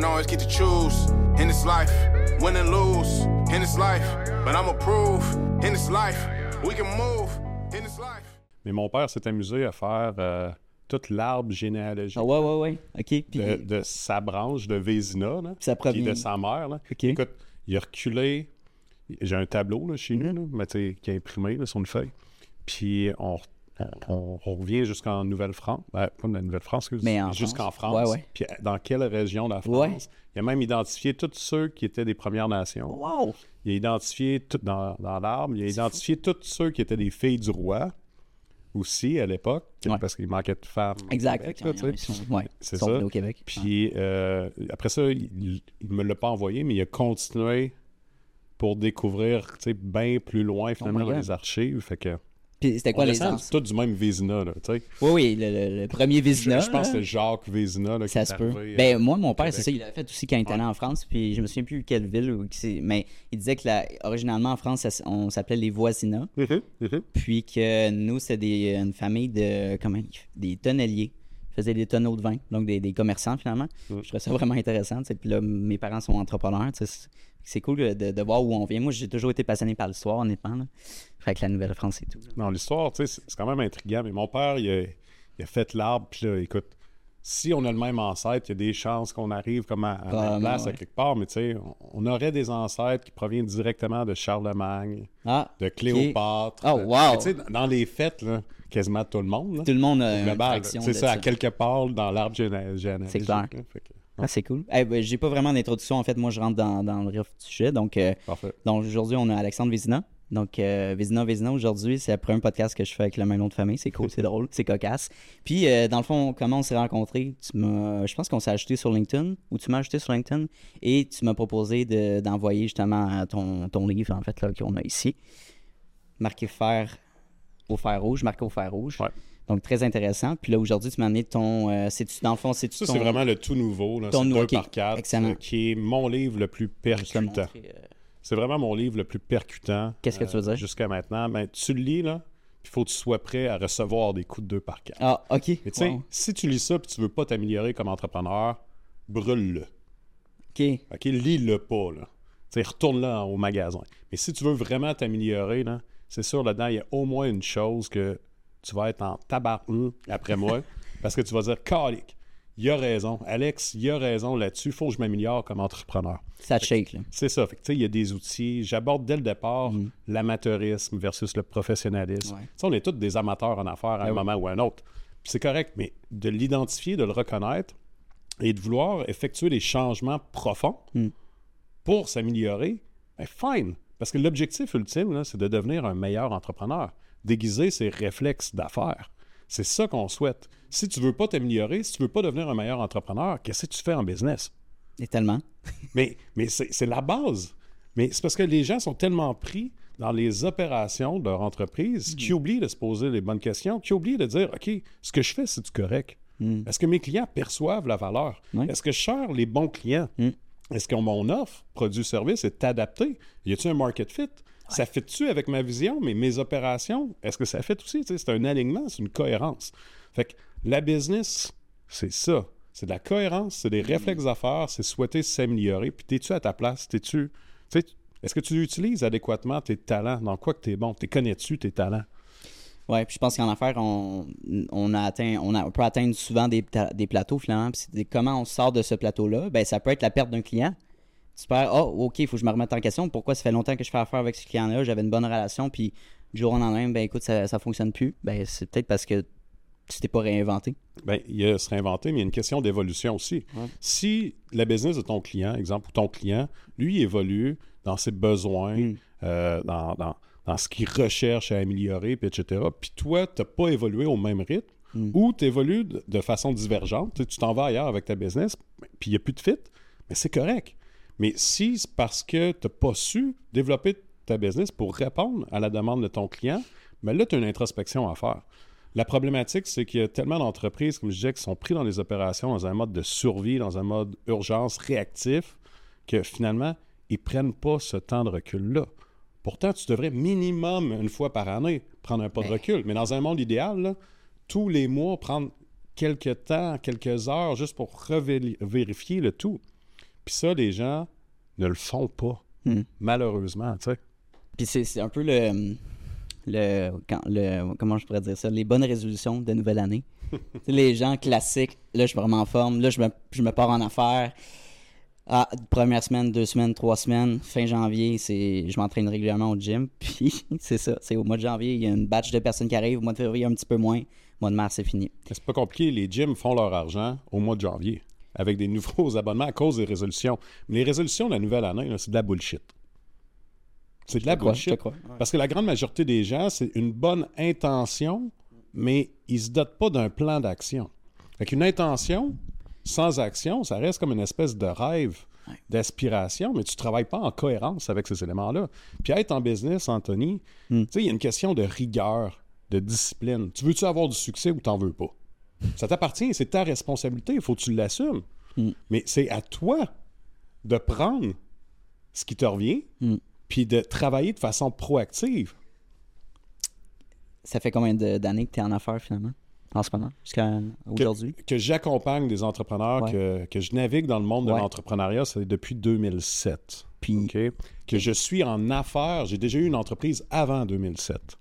don't always get to choose in this life, win and lose in this life. But I'ma prove in this life, we can move in this life. Mais mon père s'est amusé à faire euh, toute l'arbre généalogique Ah ouais, ouais, ouais. OK. Puis, de, de sa branche de Vézina, là, Puis ça puis provient- de sa mère. Là. OK. Écoute, il a reculé. J'ai un tableau là, chez nous, là, mais qui est imprimé là, sur une feuille. Puis on, on- on revient jusqu'en Nouvelle-France. Ben, pas de la Nouvelle-France, jusqu'en France. France. Ouais, ouais. Puis dans quelle région de la France? Ouais. Il a même identifié tous ceux qui étaient des Premières Nations. wow! Il a identifié tout dans, dans l'arbre, il a identifié tous ceux qui étaient des filles du roi aussi à l'époque, parce qu'il manquait de femmes. Exact. C'est ça. venus au Québec. Puis euh, après ça, il, il me l'a pas envoyé, mais il a continué pour découvrir tu sais, bien plus loin finalement Oh my dans les archives. Fait que c'était quoi on les ans? tout du même Vézina, là, tu sais. Oui, oui, le, le- le premier Vézina. je pense que c'est Jacques Vézina là, Ça se peut. arrivé, Ben, euh, moi, mon père, c'est ça, il l'a fait aussi quand il était allé en France, puis je me souviens plus quelle ville, ou qui c'est- mais il disait que originalement en France, ça on s'appelait les voisinats, Mhm, mhm. puis que nous, c'était une famille de, comment, des tonneliers. Ils faisaient des tonneaux de vin, donc des, des commerçants finalement. Je trouvais ça vraiment intéressant. tu sais. Puis là, mes parents sont entrepreneurs. C'est c'est cool de, de voir où on vient. Moi, j'ai toujours été passionné par l'histoire, honnêtement. Là. Fait que la Nouvelle-France et tout. là. Dans l'histoire, tu sais, c'est- quand même intriguant. Mais mon père, il a, il a fait l'arbre, puis là, écoute, si on a le même ancêtre, il y a des chances qu'on arrive comme à, à la même place à quelque part, mais tu sais, on, on aurait des ancêtres qui proviennent directement de Charlemagne, Ah, de Cléopâtre. Oh, de- wow! Tu sais, dans les fêtes, là, quasiment tout le monde, là, tout le monde a une fraction c'est ça, à quelque part dans l'arbre géné- généalogique. C'est clair. Ah, c'est cool. Eh ben, j'ai pas vraiment d'introduction. En fait, moi, je rentre dans, dans le vif du sujet. Donc, euh, donc aujourd'hui, on a Alexandre Vézina. Donc, euh, Vézina, Vézina, aujourd'hui, c'est le premier podcast que je fais avec le même nom de famille. C'est cool, c'est drôle, c'est cocasse. Puis, euh, dans le fond, comment on s'est rencontrés? Tu m'as- je pense qu'on s'est ajouté sur LinkedIn, ou tu m'as ajouté sur LinkedIn, et tu m'as proposé de- d'envoyer justement ton, ton livre, en fait, là, qu'on a ici. Marqué fer au fer rouge, marqué au fer rouge. Ouais. Donc, très intéressant. Puis là, aujourd'hui, tu m'as amené ton... euh, c'est-tu, dans le fond, c'est-tu Ça, ton... c'est vraiment le tout nouveau. là. ton C'est nou- 2 ok. par 4 Excellent. qui est mon livre le plus Je te percutant. montrer, euh, C'est vraiment mon livre le plus percutant. Qu'est-ce que tu veux dire? Jusqu'à maintenant. Ben, tu le lis, là, il faut que tu sois prêt à recevoir des coups de 2 par 4. Ah, OK. Mais tu sais, Wow. si tu lis ça et tu veux pas t'améliorer comme entrepreneur, brûle-le. OK. OK? Lis-le pas, là. Tu sais, retourne-le au magasin. Mais si tu veux vraiment t'améliorer, là, c'est sûr, là-dedans, il y a au moins une chose que tu vas être en tabarnou après moi, parce que tu vas dire, calique, il a raison. Alex, il a raison là-dessus. Il faut que je m'améliore comme entrepreneur. Ça te shake, là. C'est ça. Fait que, il y a des outils. J'aborde dès le départ Mhm. l'amateurisme versus le professionnalisme. Ouais. On est tous des amateurs en affaires à Ben un oui. moment ou à un autre. Puis c'est correct, mais de l'identifier, de le reconnaître et de vouloir effectuer des changements profonds Mm. pour s'améliorer, ben fine. Parce que l'objectif ultime, c'est de devenir un meilleur entrepreneur. Déguiser ses réflexes d'affaires. C'est ça qu'on souhaite. Si tu veux pas t'améliorer, si tu veux pas devenir un meilleur entrepreneur, qu'est-ce que tu fais en business? Et tellement. Mais, mais c'est la base. Mais c'est parce que les gens sont tellement pris dans les opérations de leur entreprise qu'ils oublient de se poser les bonnes questions, qu'ils oublient de dire OK, ce que je fais, c'est du correct? Mm. Est-ce que mes clients perçoivent la valeur? Oui. Est-ce que je cherche les bons clients? Mm. Est-ce que mon offre, produit-service, est adaptée? Y a-t-il un market fit? Ça fit-tu avec ma vision, mais mes opérations, est-ce que ça fit aussi? C'est un alignement, c'est une cohérence. Fait que la business, c'est ça. C'est de la cohérence, c'est des réflexes d'affaires, c'est souhaiter s'améliorer. Puis t'es-tu à ta place? T'es-tu. Est-ce que tu utilises adéquatement tes talents? Dans quoi que tu es bon? T'es connais-tu tes talents? Ouais, puis je pense qu'en affaires, on, on a atteint, on, on peut atteindre souvent des, des plateaux finalement. Puis comment on sort de ce plateau-là? Ben, ça peut être la perte d'un client. Tu perds, oh, ok, il faut que je me remette en question. Pourquoi ça fait longtemps que je fais affaire avec ce client-là? J'avais une bonne relation, puis du jour au lendemain, ben écoute, ça, ça fonctionne plus. Ben, c'est peut-être parce que tu t'es pas réinventé. Bien, il y a se réinventer, mais il y a une question d'évolution aussi. Ouais. Si la business de ton client, exemple, ou ton client, lui, il évolue dans ses besoins, Mm. euh, dans, dans- dans ce qu'il recherche à améliorer, puis etc., puis toi, tu n'as pas évolué au même rythme, Mm. ou tu évolues de, de façon divergente, tu t'en vas ailleurs avec ta business, puis il n'y a plus de fit, mais c'est correct. Mais si c'est parce que tu n'as pas su développer ta business pour répondre à la demande de ton client, mais là, tu as une introspection à faire. La problématique, c'est qu'il y a tellement d'entreprises, comme je disais, qui sont pris dans les opérations dans un mode de survie, dans un mode urgence réactif, que finalement, ils prennent pas ce temps de recul-là. Pourtant, tu devrais minimum une fois par année prendre un pas de Mais- recul. Mais dans un monde idéal, là, tous les mois, prendre quelques temps, quelques heures, juste pour revérifier le tout. Puis ça, les gens ne le font pas, Hmm. malheureusement, tu sais. Puis c'est un peu le, le, quand- le. Comment je pourrais dire ça? Les bonnes résolutions de nouvelle année. Les gens classiques, là, je me remets en forme, là, je me, je me pars en affaires. Ah, première semaine, deux semaines, trois semaines, fin janvier, c'est je m'entraîne régulièrement au gym. Puis c'est ça, c'est au mois de janvier, il y a une batch de personnes qui arrivent, au mois de février, un petit peu moins. Au mois de mars, c'est fini. C'est pas compliqué. Les gyms font leur argent au mois de janvier avec des nouveaux abonnements à cause des résolutions. Mais les résolutions de la nouvelle année, c'est de la bullshit. C'est de la crois, bullshit. crois. Parce que la grande majorité des gens, c'est une bonne intention, mais ils se dotent pas d'un plan d'action. Fait qu'une intention sans action, ça reste comme une espèce de rêve, d'aspiration, mais tu travailles pas en cohérence avec ces éléments-là. Puis être en business, Anthony, sais, il y a une question de rigueur, de discipline. Tu veux-tu avoir du succès ou t'en veux pas? Ça t'appartient, c'est ta responsabilité, il faut que tu l'assumes. Hmm. Mais c'est à toi de prendre ce qui te revient, Hmm. puis de travailler de façon proactive. Ça fait combien d'années que tu es en affaires finalement? En ce moment? Jusqu'à aujourd'hui? Que j'accompagne des entrepreneurs, Ouais. que, que je navigue dans le monde de Ouais. l'entrepreneuriat, c'est depuis 2007. Puis? Que je suis en affaires. J'ai déjà eu une entreprise avant 2007,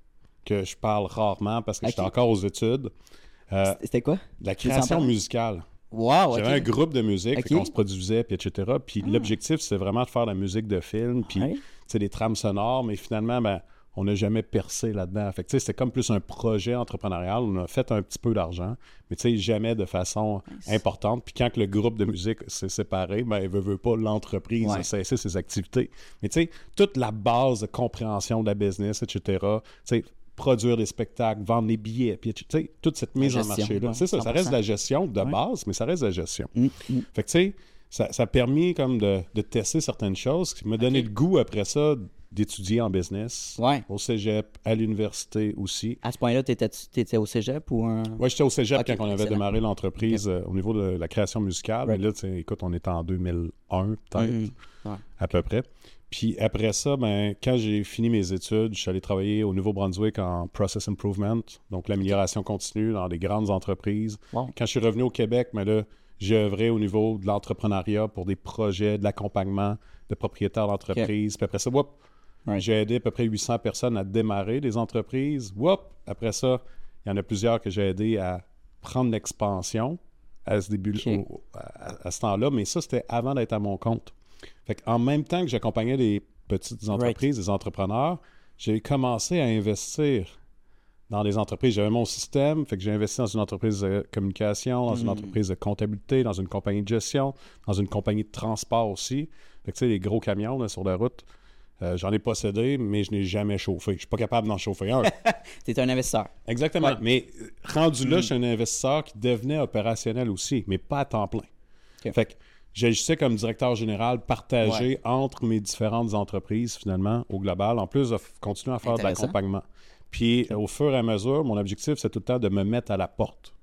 que je parle rarement parce que j'étais encore aux études. Euh, c'était quoi? la création musicale. Wow, J'avais un groupe de musique, Ok. Ah. fait qu'on se produisait, puis etc. Puis l'objectif, c'était vraiment de faire de la musique de film, puis Ouais. des trames sonores, mais finalement, ben, on n'a jamais percé là-dedans. Fait que, c'était comme plus un projet entrepreneurial. On a fait un petit peu d'argent, mais tu sais, jamais de façon Nice. importante. Puis quand que le groupe de musique s'est séparé, ben, il veut, veut pas, l'entreprise Ouais. a cessé ses activités. Mais tu sais, toute la base de compréhension de la business, etc., tu sais, produire des spectacles, vendre des billets, puis tu sais, toute cette mise en marché-là. ouais, c'est ça, ça reste de 100%. la gestion de Ouais. base, mais ça reste de la gestion. Mm, mm. Fait que tu sais, ça, ça a permis comme de, de tester certaines choses, qui m'a donné le goût après ça d'étudier en business. Ouais. Au cégep, à l'université aussi. À ce point-là, tu étais au cégep ou un? Ouais, j'étais au cégep quand on avait excellent. démarré l'entreprise euh, au niveau de la création musicale. Right. Mais là, écoute, on était en 2001, peut-être, Mhm. Ouais. à peu près. Puis après ça, ben, quand j'ai fini mes études, je suis allé travailler au Nouveau-Brunswick en Process Improvement, donc l'amélioration continue dans des grandes entreprises. Wow. Quand je suis revenu au Québec, ben là, j'ai œuvré au niveau de l'entrepreneuriat pour des projets, de l'accompagnement de propriétaires d'entreprises. Puis après ça, whoop, Right. j'ai aidé à peu près 800 personnes à démarrer des entreprises. Whoop, après ça, il y en a plusieurs que j'ai aidé à prendre l'expansion à ce début Ok. au- à, à ce temps-là, mais ça, c'était avant d'être à mon compte. Fait en même temps que j'accompagnais des petites entreprises, des entrepreneurs, j'ai commencé à investir dans des entreprises. J'avais mon système, fait que j'ai investi dans une entreprise de communication, dans une Mm. entreprise de comptabilité, dans une compagnie de gestion, dans une compagnie de transport aussi. Fait que tu sais, les gros camions là, sur la route, euh, j'en ai possédé, mais je n'ai jamais chauffé. Je suis pas capable d'en chauffer un. Tu es un investisseur. Exactement. Ouais. Mais euh, rendu là, je suis un investisseur qui devenait opérationnel aussi, mais pas à temps plein. Ok. Fait que j'agissais comme directeur général partagé entre mes différentes entreprises, finalement, au global, en plus de continuer à faire de l'accompagnement. Puis, au fur et à mesure, mon objectif, c'est tout le temps de me mettre à la porte.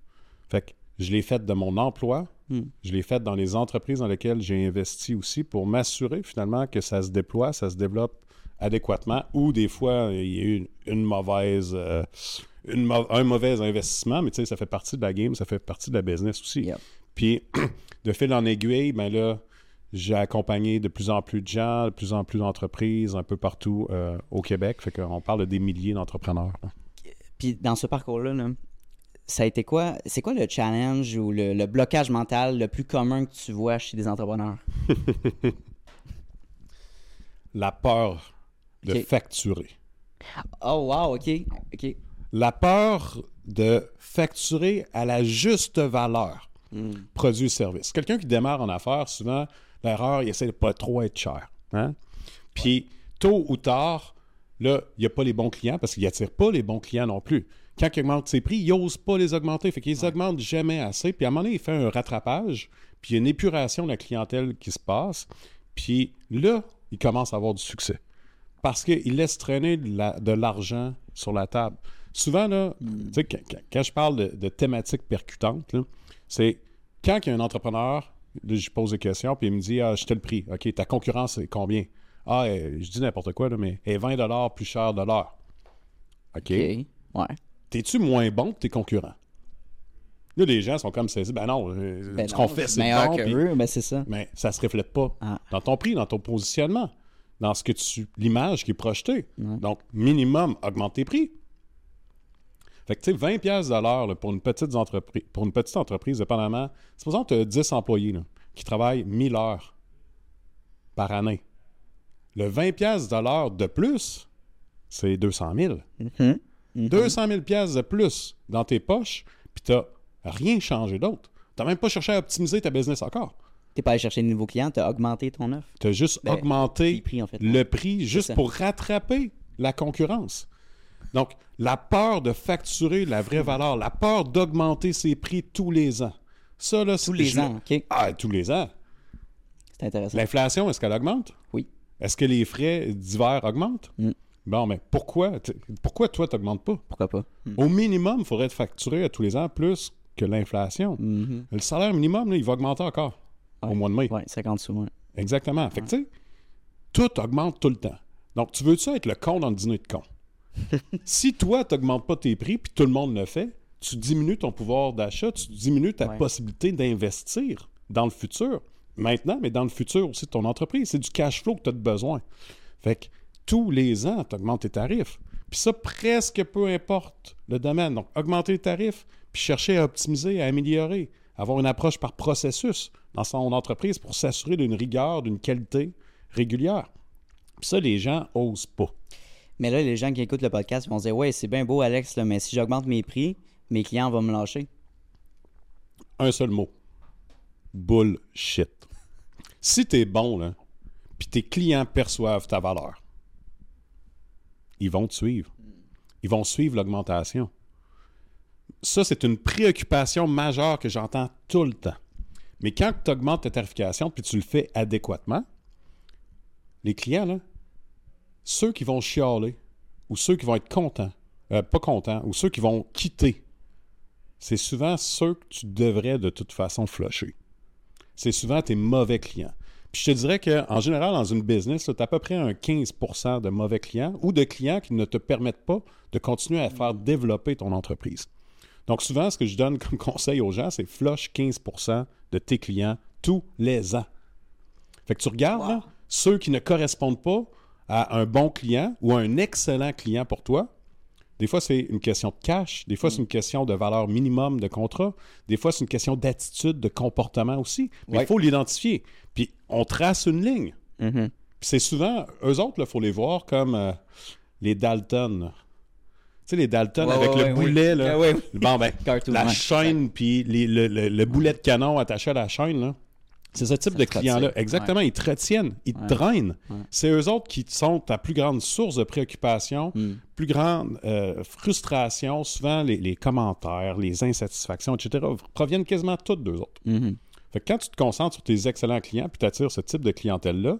Fait que je l'ai fait de mon emploi, Hmm. je l'ai fait dans les entreprises dans lesquelles j'ai investi aussi pour m'assurer, finalement, que ça se déploie, ça se développe adéquatement, ou des fois, il y a eu une, une mauvaise... euh, une un mauvais investissement, mais tu sais, ça fait partie de la game, ça fait partie de la business aussi. Yep. Puis, de fil en aiguille, ben là, j'ai accompagné de plus en plus de gens, de plus en plus d'entreprises un peu partout euh, au Québec. Fait qu'on parle de des milliers d'entrepreneurs. Puis dans ce parcours-là, là, ça a été quoi? C'est quoi le challenge ou le, le blocage mental le plus commun que tu vois chez des entrepreneurs? La peur de facturer. Oh wow, ok. Ok. La peur de facturer à la juste valeur Hmm. produit service. Quelqu'un qui démarre en affaires, souvent, l'erreur, il essaie de pas trop être cher. hein. Puis, tôt ou tard, là, il n'y a pas les bons clients parce qu'il n'attire pas les bons clients non plus. Quand il augmente ses prix, il n'ose pas les augmenter. Fait qu'ils augmentent jamais assez. Puis, à un moment donné, il fait un rattrapage. Puis, il y a une épuration de la clientèle qui se passe. Puis, là, il commence à avoir du succès. Parce qu'il laisse traîner de la- de l'argent sur la table. Souvent, là, sais, quand, quand- quand je parle de, de thématiques percutantes, là, c'est quand il y a un entrepreneur, là, je pose des questions, puis il me dit Ah, je te le prix. OK, ta concurrence, c'est combien? Ah, euh, je dis n'importe quoi, là, mais elle est 20 plus cher de l'heure? OK. Ouais. T'es-tu moins bon que tes concurrents? Là, les gens sont comme saisis. Ben non, euh, Ben ce non, qu'on fait, c'est meilleur bon. que eux, ben c'est ça. Mais ça se reflète pas Ah. dans ton prix, dans ton positionnement, dans ce que tu. l'image qui est projetée. Donc, minimum, augmente tes prix. Fait que, tu sais, 20$ piastres de l'heure pour, une petite entreprise, pour une petite entreprise, dépendamment. Supposons que tu as 10 employés là, qui travaillent 1000 heures par année. Le 20$ piastres de l'heure de plus, c'est 200 000. Mhm. Mhm. 200 000 pièces de plus dans tes poches, puis t'as rien changé d'autre. T'as même pas cherché à optimiser ta business encore. T'es pas allé chercher de nouveaux clients, t'as augmenté ton offre? T'as juste Ben, augmenté les prix, en fait. le prix juste pour rattraper la concurrence. Donc, la peur de facturer la vraie valeur, la peur d'augmenter ses prix tous les ans. Ça, là, Tous les ans, OK. Ah, tous les ans. C'est intéressant. L'inflation, est-ce qu'elle augmente? Oui. Est-ce que les frais divers augmentent? Mm. Bon, mais pourquoi? Pourquoi toi, tu n'augmentes pas? Pourquoi pas? Mm. Au minimum, il faudrait te facturer à tous les ans plus que l'inflation. Mhm. Le salaire minimum, là, il va augmenter encore au mois de mai. Ouais, 50 sous, ouais. Exactement. Fait que, tu sais, tout augmente tout le temps. Donc, tu veux-tu être le con dans le dîner de con? si toi, tu n'augmentes pas tes prix, puis tout le monde le fait, tu diminues ton pouvoir d'achat, tu diminues ta Ouais. possibilité d'investir dans le futur. Maintenant, mais dans le futur aussi de ton entreprise. C'est du cash flow que tu as besoin. Fait que tous les ans, tu augmentes tes tarifs. Puis ça, presque peu importe le domaine. Donc, augmenter les tarifs, puis chercher à optimiser, à améliorer, avoir une approche par processus dans son entreprise pour s'assurer d'une rigueur, d'une qualité régulière. Puis ça, les gens osent pas. Mais là, les gens qui écoutent le podcast vont dire Ouais, c'est bien beau, Alex, mais si j'augmente mes prix, mes clients vont me lâcher. Un seul mot. Bullshit. Si tu bon, là, puis tes clients perçoivent ta valeur, ils vont te suivre. Ils vont suivre l'augmentation. Ça, c'est une préoccupation majeure que j'entends tout le temps. Mais quand tu augmentes ta tarification puis tu le fais adéquatement, les clients, là, ceux qui vont chialer ou ceux qui vont être contents, euh, pas contents, ou ceux qui vont quitter, c'est souvent ceux que tu devrais de toute façon flusher. C'est souvent tes mauvais clients. Puis je te dirais qu'en général, dans une business, tu as à peu près un 15% de mauvais clients ou de clients qui ne te permettent pas de continuer à faire développer ton entreprise. Donc souvent, ce que je donne comme conseil aux gens, c'est flush 15% de tes clients tous les ans. Fait que tu regardes là, ceux qui ne correspondent pas à un bon client ou à un excellent client pour toi. Des fois, c'est une question de cash. Des fois, c'est une question de valeur minimum de contrat. Des fois, c'est une question d'attitude, de comportement aussi. Mais il Ouais. faut l'identifier. Puis, on trace une ligne. Mhm. Puis c'est souvent, eux autres, il faut les voir comme euh, les Dalton. Tu sais, les Dalton Ouais, avec ouais, le boulet, là. Bon, ben, la chaîne, puis les- le, le- le boulet de canon attaché à la chaîne, là. C'est ce type Ça de clients-là. Exactement, ils te retiennent, ils te drainent. Ouais. C'est eux autres qui sont ta plus grande source de préoccupation, Mm. plus grande euh, frustration. Souvent, les, les commentaires, les insatisfactions, etc., proviennent quasiment toutes d'eux autres. Mhm. Fait que quand tu te concentres sur tes excellents clients puis tu attires ce type de clientèle-là,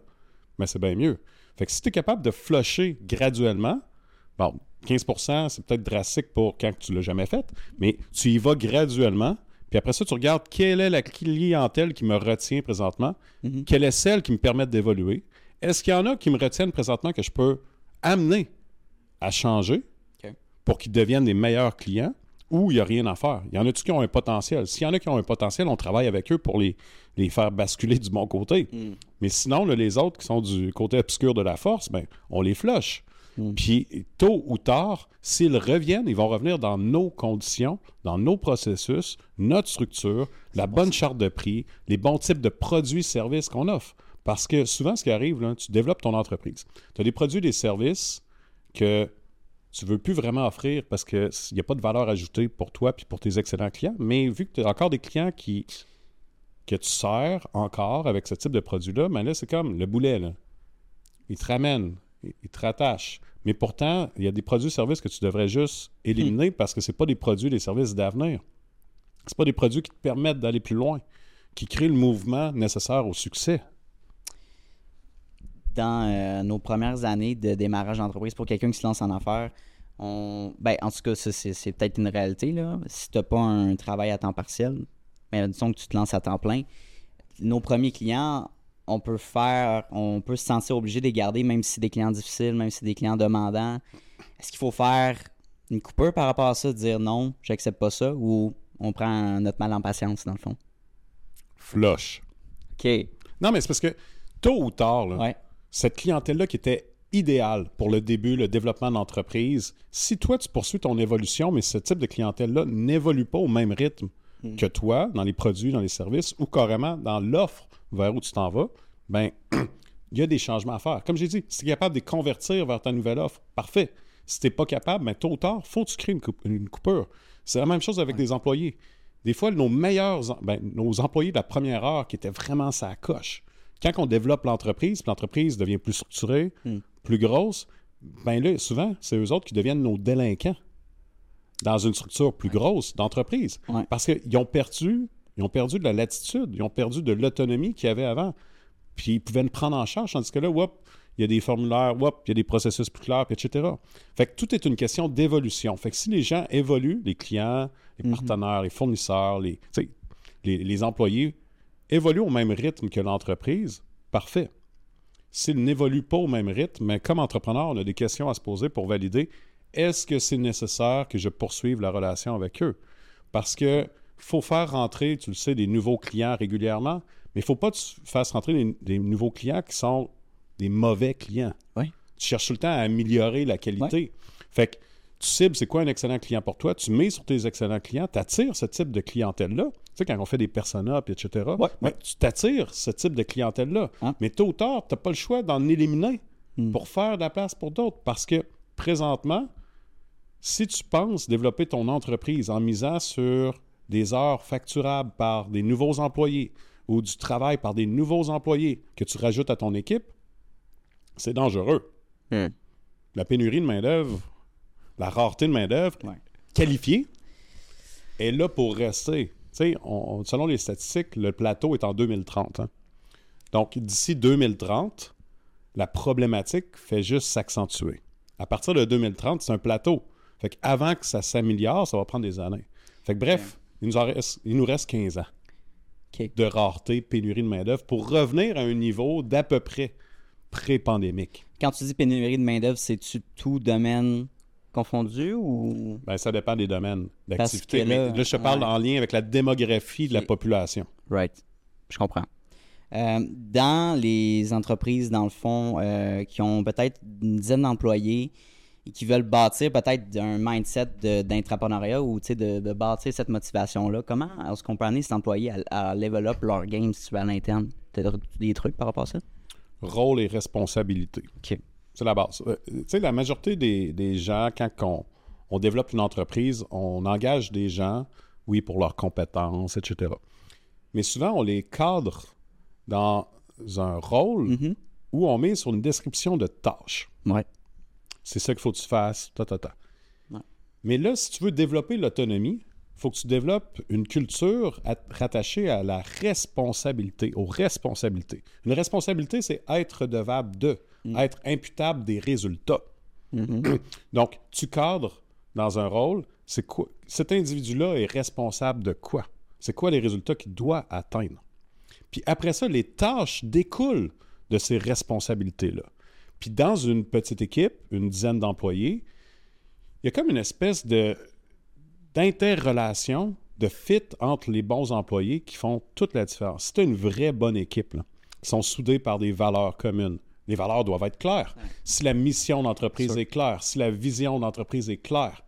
ben c'est bien mieux. Fait que si tu es capable de flusher graduellement, bon, 15 c'est peut-être drastique pour quand tu l'as jamais fait, mais tu y vas graduellement. Puis après ça, tu regardes quelle est la clientèle qui me retient présentement, Mhm. quelle est celle qui me permet d'évoluer. Est-ce qu'il y en a qui me retiennent présentement que je peux amener à changer pour qu'ils deviennent des meilleurs clients ou il n'y a rien à faire? Il y en a-tu qui ont un potentiel? S'il y en a qui ont un potentiel, on travaille avec eux pour les, les faire basculer du bon côté. Mm. Mais sinon, là, les autres qui sont du côté obscur de la force, ben, on les flush. Mm. Puis tôt ou tard, s'ils reviennent, ils vont revenir dans nos conditions, dans nos processus, notre structure, la bonne charte de prix, les bons types de produits, services qu'on offre. Parce que souvent, ce qui arrive, là, tu développes ton entreprise. Tu as des produits, des services que tu ne veux plus vraiment offrir parce qu'il n'y a pas de valeur ajoutée pour toi et pour tes excellents clients. Mais vu que tu as encore des clients qui, que tu sers encore avec ce type de produit-là, ben là, c'est comme le boulet. Là. Il te ramène, il il te rattache. Mais pourtant, il y a des produits et services que tu devrais juste éliminer parce que ce pas des produits, des services d'avenir. Ce pas des produits qui te permettent d'aller plus loin, qui créent le mouvement nécessaire au succès. Dans euh, nos premières années de démarrage d'entreprise, pour quelqu'un qui se lance en affaires, on... ben, en tout cas, c'est, c'est peut-être une réalité. Là. Si tu n'as pas un travail à temps partiel, mais disons que tu te lances à temps plein, nos premiers clients, on peut faire, on peut se sentir obligé de les garder, même si c'est des clients difficiles, même si c'est des clients demandants. Est-ce qu'il faut faire une coupure par rapport à ça, dire non, j'accepte pas ça, ou on prend notre mal en patience, dans le fond? Flush. OK. Non, mais c'est parce que tôt ou tard, là, Ouais. cette clientèle-là qui était idéale pour le début, le développement d'entreprise, si toi, tu poursuis ton évolution, mais ce type de clientèle-là n'évolue pas au même rythme que toi, dans les produits, dans les services, ou carrément dans l'offre vers où tu t'en vas, ben il y a des changements à faire. Comme j'ai dit, si tu es capable de les convertir vers ta nouvelle offre, parfait. Si tu n'es pas capable, ben, tôt ou tard, il faut que tu crées une, coup- une coupure. C'est la même chose avec des employés. Des fois, nos meilleurs, ben, nos employés de la première heure qui étaient vraiment sa coche, quand on développe l'entreprise, puis l'entreprise devient plus structurée, plus grosse, ben là, souvent, c'est eux autres qui deviennent nos délinquants dans une structure plus grosse d'entreprise. Ouais. Parce qu'ils ont perdu, ils ont perdu de la latitude, ils ont perdu de l'autonomie qu'il y avait avant. Puis ils pouvaient nous prendre en charge, tandis que là, whoop, il y a des formulaires, whoop, il y a des processus plus clairs, etc. Fait que tout est une question d'évolution. Fait que si les gens évoluent, les clients, les partenaires, les fournisseurs, les, les employés évoluent au même rythme que l'entreprise, parfait. S'ils n'évoluent pas au même rythme, mais comme entrepreneur, on a des questions à se poser pour valider est-ce que c'est nécessaire que je poursuive la relation avec eux? Parce que faut faire rentrer, tu le sais, des nouveaux clients régulièrement, mais il ne faut pas que tu fasses rentrer des, des nouveaux clients qui sont des mauvais clients. Oui. Tu cherches tout le temps à améliorer la qualité. Fait que tu cibles c'est quoi un excellent client pour toi, tu mets sur tes excellents clients, tu attires ce type de clientèle-là. Tu sais, quand on fait des personas, puis etc., Ouais, ben, tu t'attires ce type de clientèle-là. Hein? Mais tôt ou tard, tu n'as pas le choix d'en éliminer Hmm. pour faire de la place pour d'autres. Parce que présentement, si tu penses développer ton entreprise en misant sur des heures facturables par des nouveaux employés ou du travail par des nouveaux employés que tu rajoutes à ton équipe, c'est dangereux. Hmm. La pénurie de main-d'œuvre, la rareté de main-d'œuvre Ouais. qualifiée est là pour rester. Tu sais, on- on- selon les statistiques, le plateau est en 2030. hein. Donc, d'ici 2030, la problématique fait juste s'accentuer. À partir de 2030, c'est un plateau. Fait qu'avant que ça s'améliore, ça va prendre des années. Fait que bref, il, nous reste, il nous reste 15 ans de rareté, pénurie de main-d'œuvre pour revenir à un niveau d'à peu près pré-pandémique. Quand tu dis pénurie de main-d'œuvre, c'est-tu tout domaine confondu ou? Ben, ça dépend des domaines d'activité. là, là, je te parle ouais. en lien avec la démographie de la population. Right. Je comprends. Euh, dans les entreprises, dans le fond, euh, qui ont peut-être une dizaine d'employés et qui veulent bâtir peut-être un mindset de- d'intrapreneuriat ou de, de bâtir cette motivation-là, comment est-ce qu'on peut amener cet employé à, à level up leur game si tu veux à l'interne? Tu as des trucs par rapport à ça? Rôle et responsabilité. OK. C'est la base. Euh, tu sais, la majorité des, des gens, quand on, on développe une entreprise, on engage des gens, oui, pour leurs compétences, etc. Mais souvent, on les cadre dans un rôle Mhm. où on met sur une description de tâches. Ouais. C'est ça qu'il faut que tu fasses, ta, ta, ta. Ouais. Mais là, si tu veux développer l'autonomie, il faut que tu développes une culture at- rattachée à la responsabilité, aux responsabilités. Une responsabilité, c'est être redevable de, être imputable des résultats. Donc, tu cadres dans un rôle, c'est quoi? Cet individu-là est responsable de quoi? C'est quoi les résultats qu'il doit atteindre? Puis après ça, les tâches découlent de ces responsabilités-là. Puis dans une petite équipe, une dizaine d'employés, il y a comme une espèce de d'interrelation, de fit entre les bons employés qui font toute la différence. Si tu as une vraie bonne équipe, là, qui sont soudés par des valeurs communes, les valeurs doivent être claires. Si la mission d'entreprise est claire, si la vision d'entreprise est claire,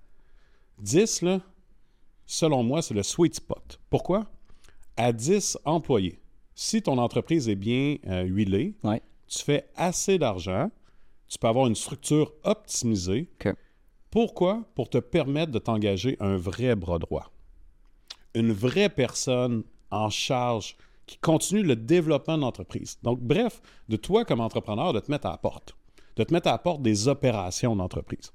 10, là, selon moi, c'est le sweet spot. Pourquoi? À 10 employés, si ton entreprise est bien euh, huilée, Ouais. tu fais assez d'argent, tu peux avoir une structure optimisée. Pourquoi? Pour te permettre de t'engager un vrai bras droit. Une vraie personne en charge qui continue le développement de l'entreprise. Donc, bref, de toi comme entrepreneur, de te mettre à la porte. De te mettre à la porte des opérations d'entreprise.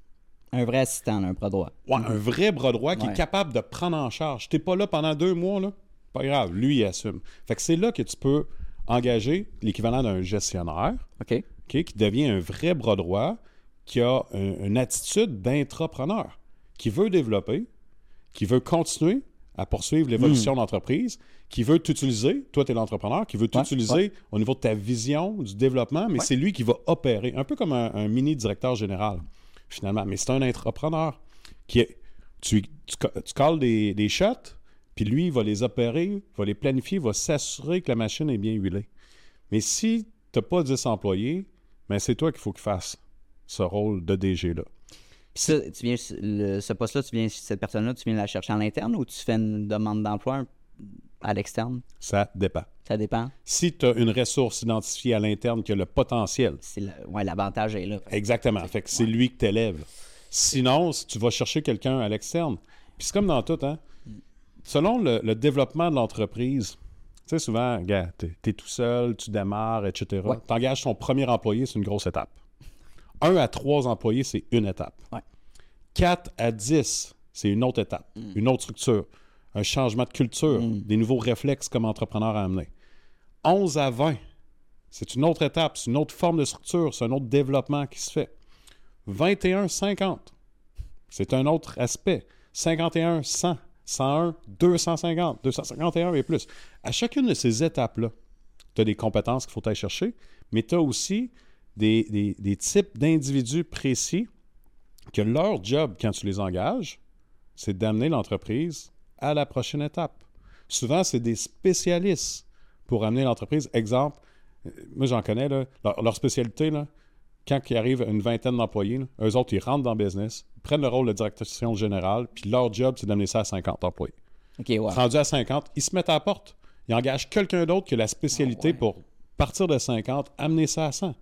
Un vrai assistant, là, un bras droit. Ouais, un vrai bras droit qui Ouais. est capable de prendre en charge. T'es pas là pendant deux mois, là? Pas grave, lui, il assume. Fait que c'est là que tu peux engager l'équivalent d'un gestionnaire, OK. Qui devient un vrai bras droit, qui a un- une attitude d'intrapreneur, qui veut développer, qui veut continuer à poursuivre l'évolution de l'entreprise, qui veut t'utiliser, toi tu es l'entrepreneur, qui veut Ouais, t'utiliser au niveau de ta vision, du développement, mais c'est lui qui va opérer, un peu comme un, un mini directeur général, finalement. Mais c'est un entrepreneur qui est, tu, tu, tu cales des, des shots, Puis lui, il va les opérer, va les planifier, va s'assurer que la machine est bien huilée. Mais si tu n'as pas 10 employés, ben c'est toi qu'il faut qu'il fasse ce rôle de DG-là. Puis ça, tu viens, le- ce poste-là, tu viens, cette personne-là, tu viens la chercher en interne ou tu fais une demande d'emploi à l'externe? Ça dépend. Ça dépend. Si tu as une ressource identifiée à l'interne qui a le potentiel, ouais, l'avantage est là. exactement, fait que c'est lui qui t'élève. Sinon, si tu vas chercher quelqu'un à l'externe, puis c'est comme dans tout, hein? Selon le, le développement de l'entreprise, tu sais, souvent, gars, t'es es tout seul, tu démarres, etc. Ouais. Tu engages ton premier employé, c'est une grosse étape. Un à trois employés, c'est une étape. Ouais. 4 à 10, c'est une autre étape, Mm. une autre structure, un changement de culture, des nouveaux réflexes comme entrepreneur à amener. 11 à 20, c'est une autre étape, c'est une autre forme de structure, c'est un autre développement qui se fait. 21, 50, c'est un autre aspect. 51, 100, 101, 250, 251 et plus. À chacune de ces étapes-là, tu as des compétences qu'il faut aller chercher, mais tu as aussi des, types d'individus précis que leur job, quand tu les engages, c'est d'amener l'entreprise à la prochaine étape. Souvent, c'est des spécialistes pour amener l'entreprise. Exemple, euh, moi j'en connais, leur, leur spécialité, là, quand il arrive une vingtaine d'employés, là, eux autres, ils rentrent dans le business, ils prennent le rôle de direction générale, puis leur job, c'est d'amener ça à 50 employés. OK, ouais. Rendu à 50, ils se mettent à la porte. Ils engagent quelqu'un d'autre qui a la spécialité Ah ouais. pour partir de 50, amener ça à 100.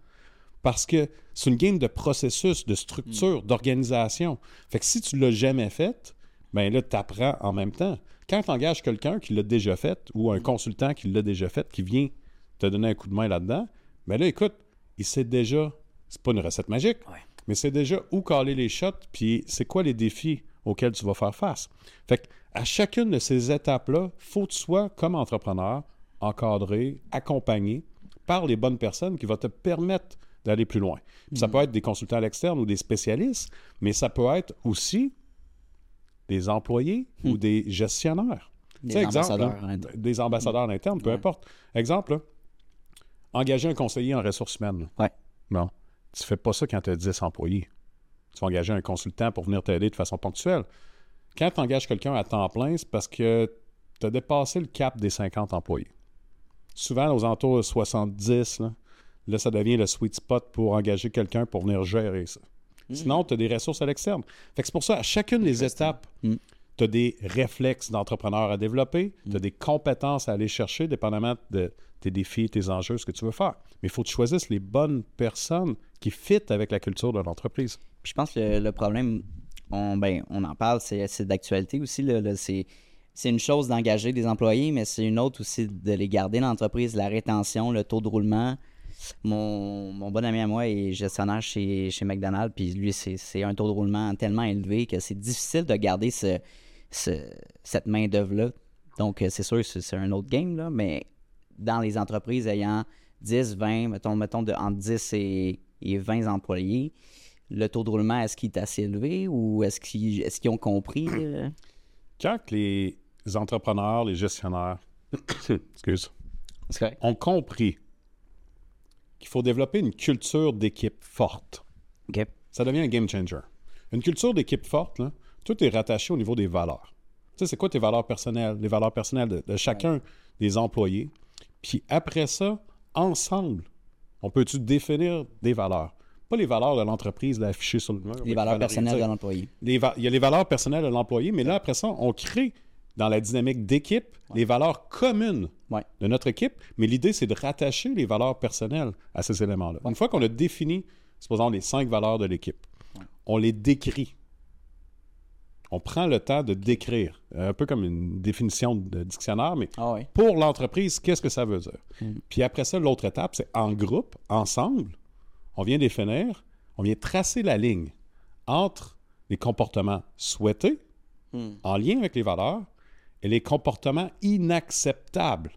Parce que c'est une game de processus, de Hmm. structure, d'organisation. Fait que si tu l'as jamais fait, ben là, tu apprends en même temps. Quand tu engages quelqu'un qui l'a déjà fait ou Hmm. un consultant qui l'a déjà fait, qui vient te donner un coup de main là-dedans, ben là, écoute, il sait déjà, c'est pas une recette magique, Ouais. mais c'est déjà où caler les shots, puis c'est quoi les défis auxquels tu vas faire face. Fait que à chacune de ces étapes-là, faut que tu sois, comme entrepreneur, encadré, accompagné par les bonnes personnes qui vont te permettre d'aller plus loin. Puis Ça peut être des consultants à l'externe ou des spécialistes, mais ça peut être aussi des employés ou des gestionnaires. Des exemple, ambassadeurs l'interne. des ambassadeurs à l'interne, peu Ouais. importe. Exemple, là, engager un conseiller en ressources humaines. Ouais. Non. Tu fais pas ça quand tu as 10 employés. Tu vas engager un consultant pour venir t'aider de façon ponctuelle. Quand tu engages quelqu'un à temps plein, c'est parce que tu as dépassé le cap des 50 employés. Souvent, aux alentours de 70, là, là, ça devient le sweet spot pour engager quelqu'un pour venir gérer ça. Sinon, tu as des ressources à l'externe. Fait que c'est pour ça, à chacune des étapes, Mm. tu as des réflexes d'entrepreneur à développer, tu as des compétences à aller chercher, dépendamment de tes défis, tes enjeux, ce que tu veux faire. Mais il faut que tu choisisses les bonnes personnes qui fitent avec la culture de l'entreprise. Je pense que le problème, on, ben, on en parle, c'est d'actualité aussi. là, c'est une chose d'engager des employés, mais c'est une autre aussi de les garder dans l'entreprise, la rétention, le taux de roulement. Mon, mon bon ami à moi est gestionnaire chez, chez McDonald's, puis lui, c'est un taux de roulement tellement élevé que c'est difficile de garder ce, ce- cette main-d'œuvre-là. Donc, euh, c'est sûr, c'est un autre game, là, mais dans les entreprises ayant 10, 20, mettons, mettons de, entre 10 et, et 20 employés, le taux de roulement, est-ce qu'il est assez élevé ou est-ce qu'ils qu'ils ont compris? euh? Quand les entrepreneurs, les gestionnaires, excuse, ont compris qu'il faut développer une culture d'équipe forte, ça devient un game changer. Une culture d'équipe forte, là, tout est rattaché au niveau des valeurs. Tu sais, c'est quoi tes valeurs personnelles, les valeurs personnelles de, de chacun des employés. Puis après ça, ensemble, on peut-tu définir des valeurs? Pas les valeurs de l'entreprise affichées sur le mur. Les valeurs personnelles de l'employé. Il y a les valeurs personnelles de l'employé, mais là, après ça, on crée dans la dynamique d'équipe les valeurs communes Ouais. de notre équipe, mais l'idée, c'est de rattacher les valeurs personnelles à ces éléments-là. Une fois qu'on a défini, supposons, les cinq valeurs de l'équipe, on les décrit. On prend le temps de décrire, un peu comme une définition de dictionnaire, mais Ah pour l'entreprise, qu'est-ce que ça veut dire? Puis après ça, l'autre étape, c'est en groupe, ensemble, on vient définir, on vient tracer la ligne entre les comportements souhaités, Hmm. en lien avec les valeurs, et les comportements inacceptables,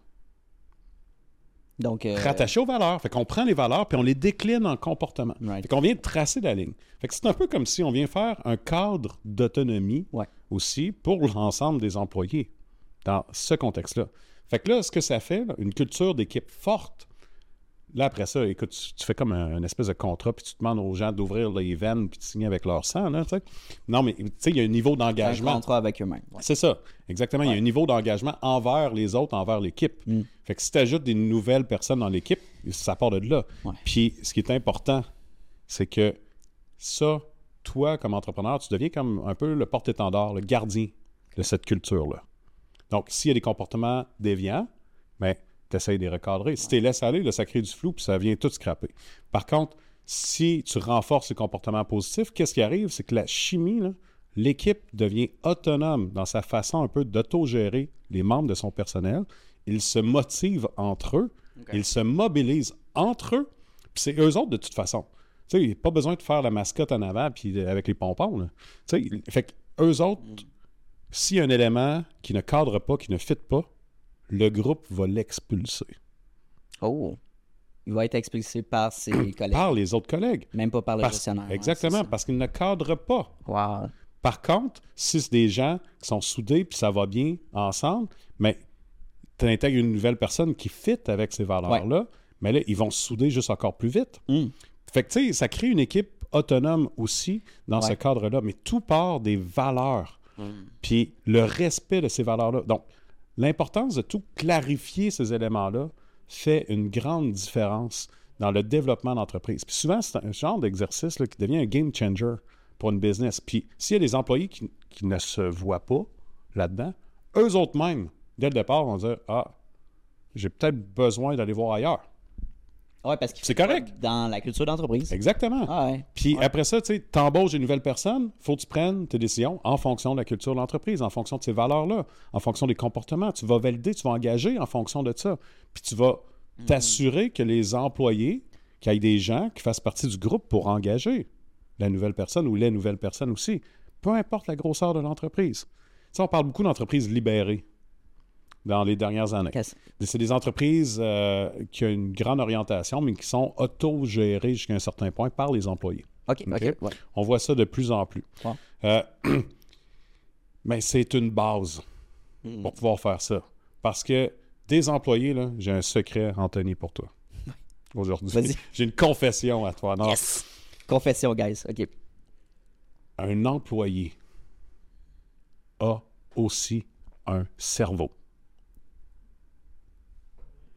Donc, euh, rattachés aux valeurs. Fait qu'on prend les valeurs, puis on les décline en comportement. Right. Fait qu'on vient tracer la ligne. Fait que c'est un peu comme si on vient faire un cadre d'autonomie Ouais. aussi pour l'ensemble des employés dans ce contexte-là. Fait que là, ce que ça fait, là, une culture d'équipe forte, Là, après ça, écoute, tu, tu fais comme un, une espèce de contrat, puis tu demandes aux gens d'ouvrir les veines, puis de signer avec leur sang, là, tu sais. Non, mais tu sais, il y a un niveau Un d'engagement. contrat avec eux-mêmes. ouais. C'est ça, exactement. Il y a un niveau d'engagement envers les autres, envers l'équipe. Fait que si tu ajoutes des nouvelles personnes dans l'équipe, ça part de là. Ouais. Puis ce qui est important, c'est que ça, toi, comme entrepreneur, tu deviens comme un peu le porte-étendard, le gardien de cette culture-là. Donc, s'il y a des comportements déviants, ben, tu essaies de les recadrer. Si tu les laisses aller, là, ça crée du flou, puis ça vient tout scraper. Par contre, si tu renforces ces comportements positifs, qu'est-ce qui arrive? C'est que la chimie, l'équipe devient autonome dans sa façon un peu d'autogérer les membres de son personnel. Ils se motivent entre eux, ils se mobilisent entre eux, puis c'est eux autres de toute façon. Tu sais, il n'y a pas besoin de faire la mascotte en avant puis de- avec les pompons. là. Tu sais, fait que eux autres, s'il y a un élément qui ne cadre pas, qui ne fit pas, le groupe va l'expulser Oh. Il va être expulsé par ses collègues. par les autres collègues. Même pas par le Parce- gestionnaire. ouais, exactement, parce qu'ils ne cadrent pas. Wow. Par contre, si c'est des gens qui sont soudés puis ça va bien ensemble, mais tu intègres une nouvelle personne qui fit avec ces valeurs-là, mais là, ils vont se souder juste encore plus vite. Mm. Fait que, tu sais, ça crée une équipe autonome aussi dans ce cadre-là, mais tout part des valeurs, puis le respect de ces valeurs-là. Donc, l'importance de tout clarifier ces éléments-là fait une grande différence dans le développement d'entreprise. Puis souvent, c'est un genre d'exercice qui devient un game changer pour une business. Puis s'il y a des employés qui, qui ne se voient pas là-dedans, eux autres mêmes, dès le départ, vont dire Ah, j'ai peut-être besoin d'aller voir ailleurs. Ouais, parce qu'il C'est correct. Dans la culture d'entreprise? Exactement. Ah ouais. Puis après ça, tu sais, t'embauches une nouvelle personne, faut que tu prennes tes décisions en fonction de la culture de l'entreprise, en fonction de ces valeurs-là, en fonction des comportements. Tu vas valider, tu vas engager en fonction de ça. Puis tu vas t'assurer que les employés, qu'il y ait des gens qui fassent partie du groupe pour engager la nouvelle personne ou les nouvelles personnes aussi, peu importe la grosseur de l'entreprise. Tu sais, on parle beaucoup d'entreprises libérées dans les dernières années. C'est des entreprises euh, qui ont une grande orientation, mais qui sont autogérées jusqu'à un certain point par les employés. OK, OK? Ouais. On voit ça de plus en plus. Euh, mais c'est une base Mm. pour pouvoir faire ça. Parce que des employés, là, j'ai un secret, Anthony, pour toi. Aujourd'hui. J'ai une confession à toi. Non, Yes! Confession, guys. OK. Un employé a aussi un cerveau.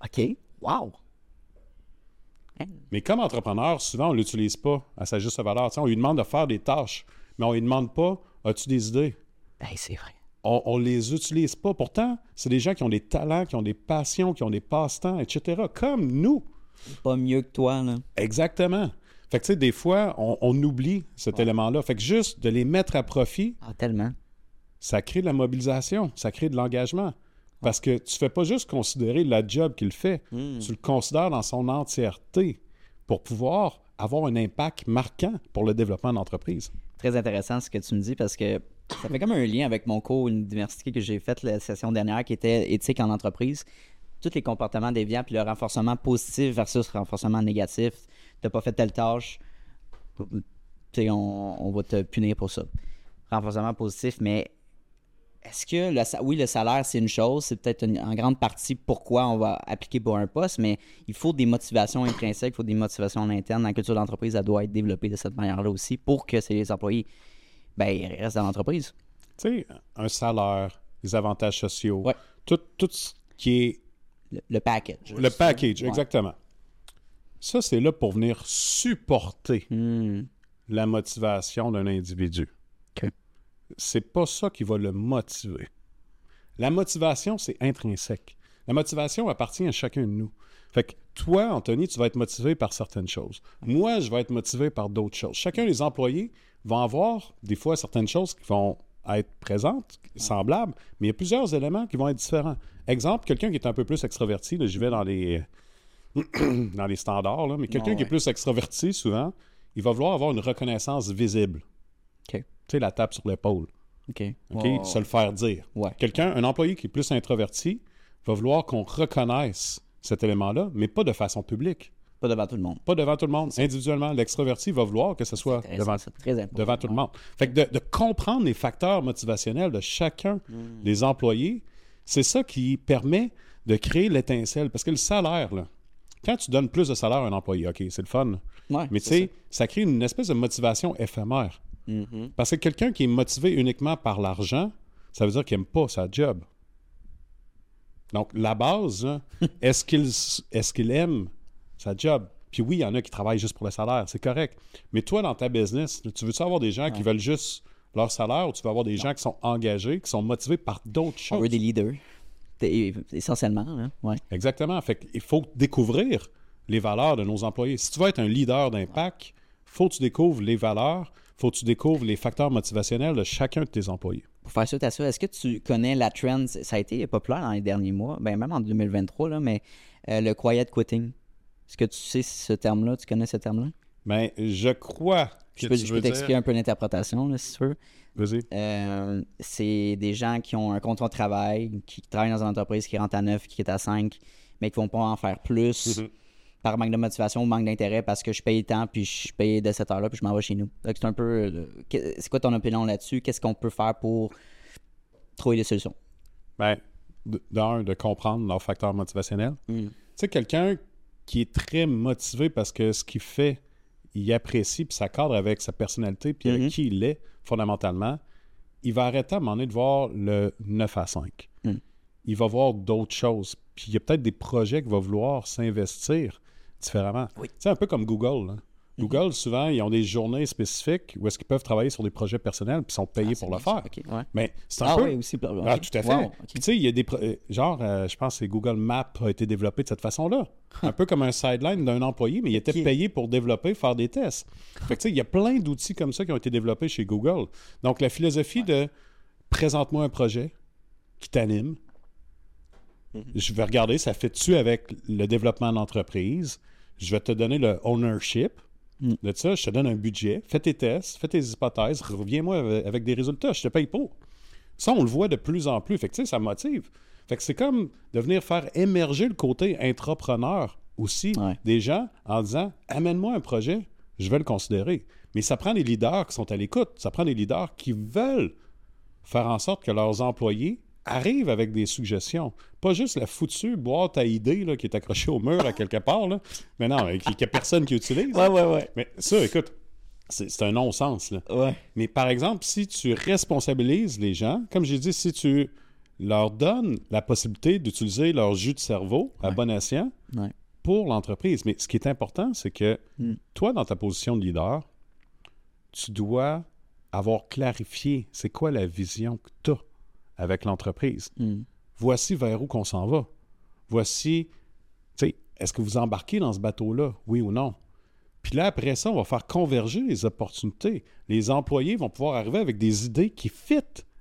OK. Wow! Hein? Mais comme entrepreneur, souvent, on ne l'utilise pas à sa juste valeur. On lui demande de faire des tâches, mais on ne lui demande pas As-tu des idées? Hey, c'est vrai. On ne les utilise pas. Pourtant, c'est des gens qui ont des talents, qui ont des passions, qui ont des passe-temps, etc. Comme nous. Pas mieux que toi, là. Exactement. Fait que, tu sais, des fois, on, on oublie cet élément-là. Fait que juste de les mettre à profit, Ah, tellement. ça crée de la mobilisation, ça crée de l'engagement. Parce que tu fais pas juste considérer la job qu'il fait, tu le considères dans son entièreté pour pouvoir avoir un impact marquant pour le développement de l'entreprise. Très intéressant ce que tu me dis parce que ça fait comme un lien avec mon cours université que j'ai fait la session dernière qui était éthique en entreprise. Tous les comportements déviants puis le renforcement positif versus renforcement négatif. T'as pas fait telle tâche, tu sais, on, on va te punir pour ça. Renforcement positif, mais est-ce que, le, oui, le salaire, c'est une chose, c'est peut-être en grande partie pourquoi on va appliquer pour un poste, mais il faut des motivations intrinsèques, il faut des motivations en interne. La culture d'entreprise, elle doit être développée de cette manière-là aussi pour que ces employés ben, ils restent dans l'entreprise. Tu sais, un salaire, les avantages sociaux, Ouais. tout, tout ce qui est Le, le package. le package, Ouais. exactement. Ça, c'est là pour venir supporter Hmm. la motivation d'un individu. C'est pas ça qui va le motiver. La motivation, c'est intrinsèque. La motivation appartient à chacun de nous. Fait que toi, Anthony, tu vas être motivé par certaines choses. Moi, je vais être motivé par d'autres choses. Chacun des employés va avoir des fois certaines choses qui vont être présentes, semblables, mais il y a plusieurs éléments qui vont être différents. Exemple, quelqu'un qui est un peu plus extraverti, là, j'y vais dans les, dans les standards, là, mais quelqu'un Ouais, qui est plus extraverti, souvent, il va vouloir avoir une reconnaissance visible. Sais, la tape sur l'épaule. OK. OK? Se le faire dire. Ouais. Quelqu'un, un employé qui est plus introverti, va vouloir qu'on reconnaisse cet élément-là, mais pas de façon publique. Pas devant tout le monde. Pas devant tout le monde. Individuellement, l'extroverti va vouloir que ce soit devant, devant tout le monde. Fait que de, de comprendre les facteurs motivationnels de chacun Hmm. des employés, c'est ça qui permet de créer l'étincelle. Parce que le salaire, là, quand tu donnes plus de salaire à un employé, OK, c'est le fun. Ouais, Mais tu sais, ça crée une espèce de motivation éphémère. Mhm. Parce que quelqu'un qui est motivé uniquement par l'argent, ça veut dire qu'il n'aime pas sa job. Donc, la base, là, est-ce qu'il est qu'il aime sa job? Puis oui, il y en a qui travaillent juste pour le salaire, c'est correct. Mais toi, dans ta business, tu veux-tu avoir des gens qui veulent juste leur salaire ou tu veux avoir des gens qui sont engagés, qui sont motivés par d'autres On veut choses? des leaders. Essentiellement. Ouais. Exactement. Fait qu'il faut découvrir les valeurs de nos employés. Si tu veux être un leader d'impact, faut que tu découvres les valeurs, faut que tu découvres les facteurs motivationnels de chacun de tes employés. Pour faire suite à ça, est-ce que tu connais la trend, ça a été populaire dans les derniers mois, ben même en 2023, là, mais euh, le quiet quitting. Est-ce que tu sais ce terme-là, tu connais ce terme-là? Mais je crois que Je peux, tu je peux t'expliquer dire... un peu l'interprétation, là, si tu veux. Vas-y. Euh, c'est des gens qui ont un contrat de travail, qui travaillent dans une entreprise qui rentre à 9, qui est à 5, mais qui vont pas en faire plus Mhm. Par manque de motivation ou manque d'intérêt parce que je paye tant, puis je paye de cette heure-là, puis je m'en vais chez nous. Donc, c'est un peu. euh, C'est quoi ton opinion là-dessus? Qu'est-ce qu'on peut faire pour trouver des solutions? Ben, d'un, de comprendre leurs facteurs motivationnels. Mm. Tu sais, quelqu'un qui est très motivé parce que ce qu'il fait, il apprécie, puis ça cadre avec sa personnalité, puis avec Mhm. qui il est, fondamentalement, il va arrêter à un moment donné de voir le 9 à 5. Mm. Il va voir d'autres choses. Puis il y a peut-être des projets qu'il va vouloir s'investir différemment. Oui. C'est un peu comme Google. là. Google, souvent, ils ont des journées spécifiques où est-ce qu'ils peuvent travailler sur des projets personnels puis sont payés Ah, pour le faire. ça, ok, ouais. Mais c'est un Ah peu... oui, aussi. Ah, tout à fait. Wow, ok. Puis tu sais, il y a des. euh, Genre, euh, je pense que Google Maps a été développé de cette façon-là. un peu comme un sideline d'un employé, mais il était payé pour développer, faire des tests. Fait que tu sais, il y a plein d'outils comme ça qui ont été développés chez Google. Donc, la philosophie de présente-moi un projet qui t'anime. Mhm. Je vais regarder, ça fait dessus avec le développement d'entreprise? Je vais te donner le ownership Mm. de ça. Je te donne un budget. Fais tes tests, fais tes hypothèses. Reviens-moi avec- avec des résultats. Je te paye pour. Ça, on le voit de plus en plus. Fait que, ça motive. Fait que c'est comme de venir faire émerger le côté intrapreneur aussi Ouais. des gens en disant Amène-moi un projet, je vais le considérer. Mais ça prend des leaders qui sont à l'écoute. Ça prend des leaders qui veulent faire en sorte que leurs employés arrivent avec des suggestions. Pas juste la foutue boîte à idées là, qui est accrochée au mur à quelque part. Là. Mais non, qu'il n'y a personne qui utilise. Ouais, ouais, ouais. Mais ça, écoute, c'est un non-sens. là. Ouais. Mais par exemple, si tu responsabilises les gens, comme j'ai dit, si tu leur donnes la possibilité d'utiliser leur jus de cerveau à Ouais. bon escient Ouais. pour l'entreprise. Mais ce qui est important, c'est que Mm. toi, dans ta position de leader, tu dois avoir clarifié c'est quoi la vision que tu as avec l'entreprise. Mm. Voici vers où qu'on s'en va. Voici, tu sais, est-ce que vous embarquez dans ce bateau-là, oui ou non? Puis là, après ça, on va faire converger les opportunités. Les employés vont pouvoir arriver avec des idées qui fit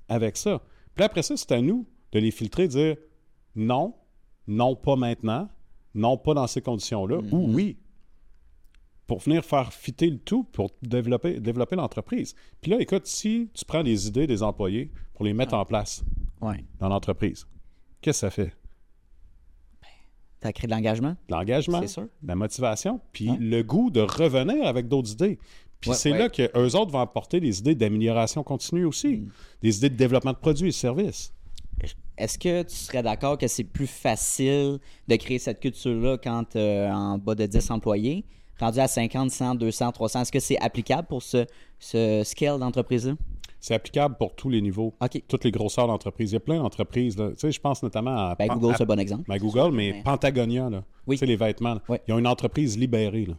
avec ça. Puis là, après ça, c'est à nous de les filtrer, de dire non, non, pas maintenant, non, pas dans ces conditions-là, ou oui. Pour venir faire fitter le tout, pour développer, développer l'entreprise. Puis là, écoute, si tu prends des idées des employés pour les mettre en place Ouais. dans l'entreprise, qu'est-ce que ça fait? Ça crée de l'engagement? De L'engagement, C'est sûr. la motivation, puis le goût de revenir avec d'autres idées. Puis Ouais, c'est ouais. là qu'eux autres vont apporter des idées d'amélioration continue aussi, Mm. des idées de développement de produits et services. Est-ce que tu serais d'accord que c'est plus facile de créer cette culture-là quand euh, en bas de 10 employés, rendu à 50, 100, 200, 300? Est-ce que c'est applicable pour ce, ce scale d'entreprise-là? C'est applicable pour tous les niveaux, toutes les grosseurs d'entreprises. Il y a plein d'entreprises. Tu sais, je pense notamment à, Ben, Google, c'est un bon exemple. ben, Google, mais mais- Pentagonia, là. Oui. tu sais, les vêtements. Ouais. Ils ont une entreprise libérée, là,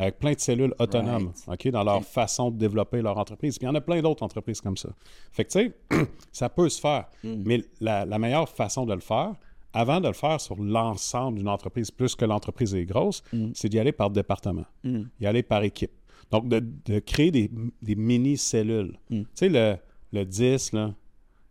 avec plein de cellules autonomes ok, dans leur façon de développer leur entreprise. Puis il y en a plein d'autres entreprises comme ça. Fait que, tu sais, ça peut se faire. Hmm. Mais la, la meilleure façon de le faire, avant de le faire sur l'ensemble d'une entreprise, plus que l'entreprise est grosse, Hmm. c'est d'y aller par département, Mm. y aller par équipe. Donc, de, de créer des, des mini-cellules. Mm. Tu sais, le, le 10, là,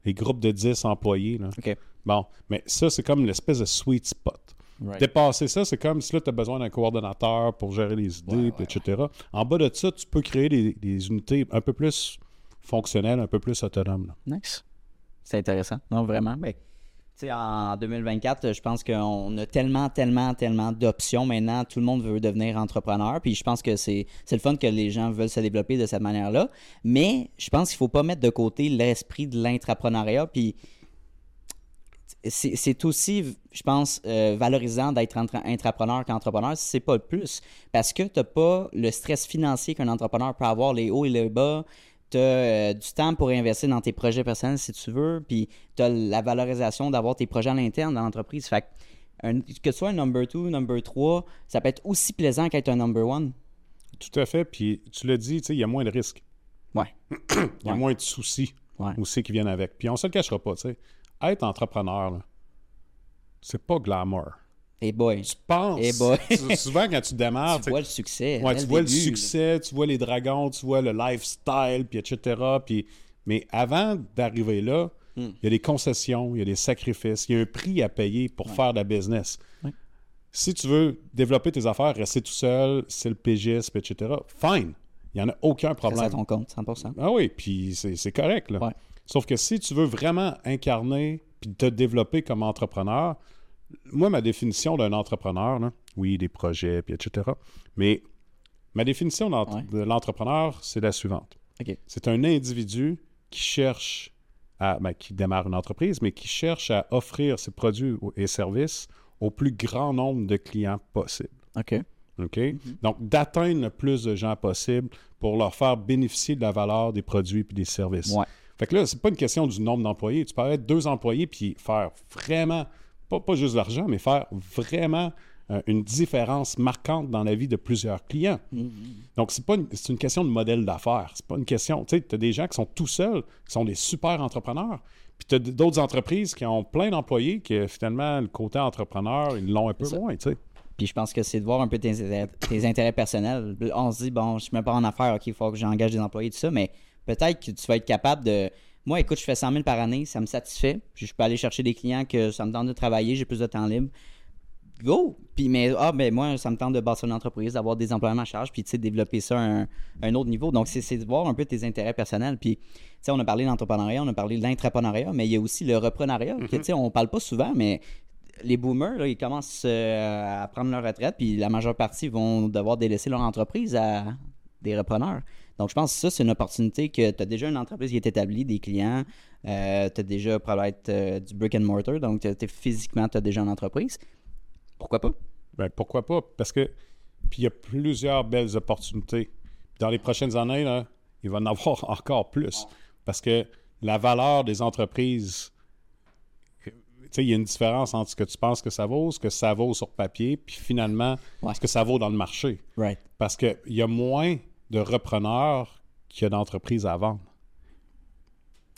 les groupes de 10 employés. Là. OK. Bon, mais ça, c'est comme l'espèce de sweet spot. Right. Dépasser ça, c'est comme si là, tu as besoin d'un coordonnateur pour gérer les idées, Ouais, etc. En bas de ça, tu peux créer des, des unités un peu plus fonctionnelles, un peu plus autonomes. là. Nice. C'est intéressant. Non, vraiment. Ben, en 2024, je pense qu'on a tellement, tellement, tellement d'options maintenant. Tout le monde veut devenir entrepreneur. Puis je pense que c'est le fun que les gens veulent se développer de cette manière-là. Mais je pense qu'il ne faut pas mettre de côté l'esprit de l'intrapreneuriat. Puis c'est aussi, je pense, euh, valorisant d'être intrapreneur qu'entrepreneur, si c'est pas le plus. Parce que tu n'as pas le stress financier qu'un entrepreneur peut avoir, les hauts et les bas. Tu as du temps pour investir dans tes projets personnels si tu veux. Puis tu as la valorisation d'avoir tes projets à l'interne dans l'entreprise. Fait que, un- que ce soit un number 2, number 3, ça peut être aussi plaisant qu'être un number 1. Tout à fait. Puis tu l'as dit, tu il y a moins de risques. Ouais. Il y a Ouais. moins de soucis Ouais. aussi qui viennent avec. Puis on se le cachera pas, tu sais. Être entrepreneur, c'est pas glamour. Et boy, Tu penses? Eh boy. souvent, quand tu démarres, tu vois le succès. Ouais, dès tu vois le là. succès, tu vois les dragons, tu vois le lifestyle, puis etc. Puis, mais avant d'arriver là, il Hmm. y a des concessions, il y a des sacrifices, il y a un prix à payer pour faire de la business. Ouais. Si tu veux développer tes affaires, rester tout seul, c'est le pégisme, etc. Fine. Il n'y en a aucun Ça, c'est à problème. ton compte, 100%. Ah oui, puis c'est correct. Là. Ouais. Sauf que si tu veux vraiment incarner puis te développer comme entrepreneur, moi, ma définition d'un entrepreneur, là, oui, des projets, puis etc. Mais ma définition Ouais. de l'entrepreneur, c'est la suivante. C'est un individu qui cherche à, ben, qui démarre une entreprise, mais qui cherche à offrir ses produits et services au plus grand nombre de clients possible. OK. OK? Donc, d'atteindre le plus de gens possible pour leur faire bénéficier de la valeur des produits et des services. Ouais. Fait que là, c'est pas une question du nombre d'employés. Tu peux être deux employés puis faire vraiment, pas, pas juste l'argent, mais faire vraiment euh, une différence marquante dans la vie de plusieurs clients. Donc, c'est pas une, c'est une question de modèle d'affaires. C'est pas une question. Tu sais, tu as des gens qui sont tout seuls, qui sont des super entrepreneurs. Puis tu as d'autres entreprises qui ont plein d'employés que finalement, le côté entrepreneur, ils l'ont un peu moins, tu sais. Puis je pense que c'est de voir un peu tes, intérêts- tes intérêts personnels. On se dit, bon, je suis même pas en affaires, OK, il faut que j'engage des employés, tout ça, mais peut-être que tu vas être capable de. Moi, écoute, je fais 100 000 par année, ça me satisfait. Je peux aller chercher des clients que ça me tente de travailler, j'ai plus de temps libre. Go! Puis, mais, ah, ben, moi, ça me tente de bâtir une entreprise, d'avoir des employés à ma charge, puis, tu sais, développer ça à un, un autre niveau. Donc, c'est de voir un peu tes intérêts personnels. Puis, tu sais, on a parlé d'entrepreneuriat, on a parlé de l'intrapreneuriat, mais il y a aussi le reprenariat, que, tu sais, on parle pas souvent, mais les boomers, là, ils commencent euh, à prendre leur retraite, puis la majeure partie vont devoir délaisser leur entreprise à des repreneurs. Donc, je pense que ça, c'est une opportunité que tu as déjà une entreprise qui est établie, des clients, tu as déjà probablement euh, du brick and mortar, donc physiquement, tu as déjà une entreprise. Pourquoi pas? Ben, pourquoi pas? Parce que puis il y a plusieurs belles opportunités. Dans les prochaines années, là, il va en avoir encore plus. Parce que la valeur des entreprises, il y a une différence entre ce que tu penses que ça vaut, ce que ça vaut sur papier, puis finalement, Ouais. ce que ça vaut dans le marché. Right. Parce qu'il y a moins de repreneurs qu'il y a d'entreprises à vendre.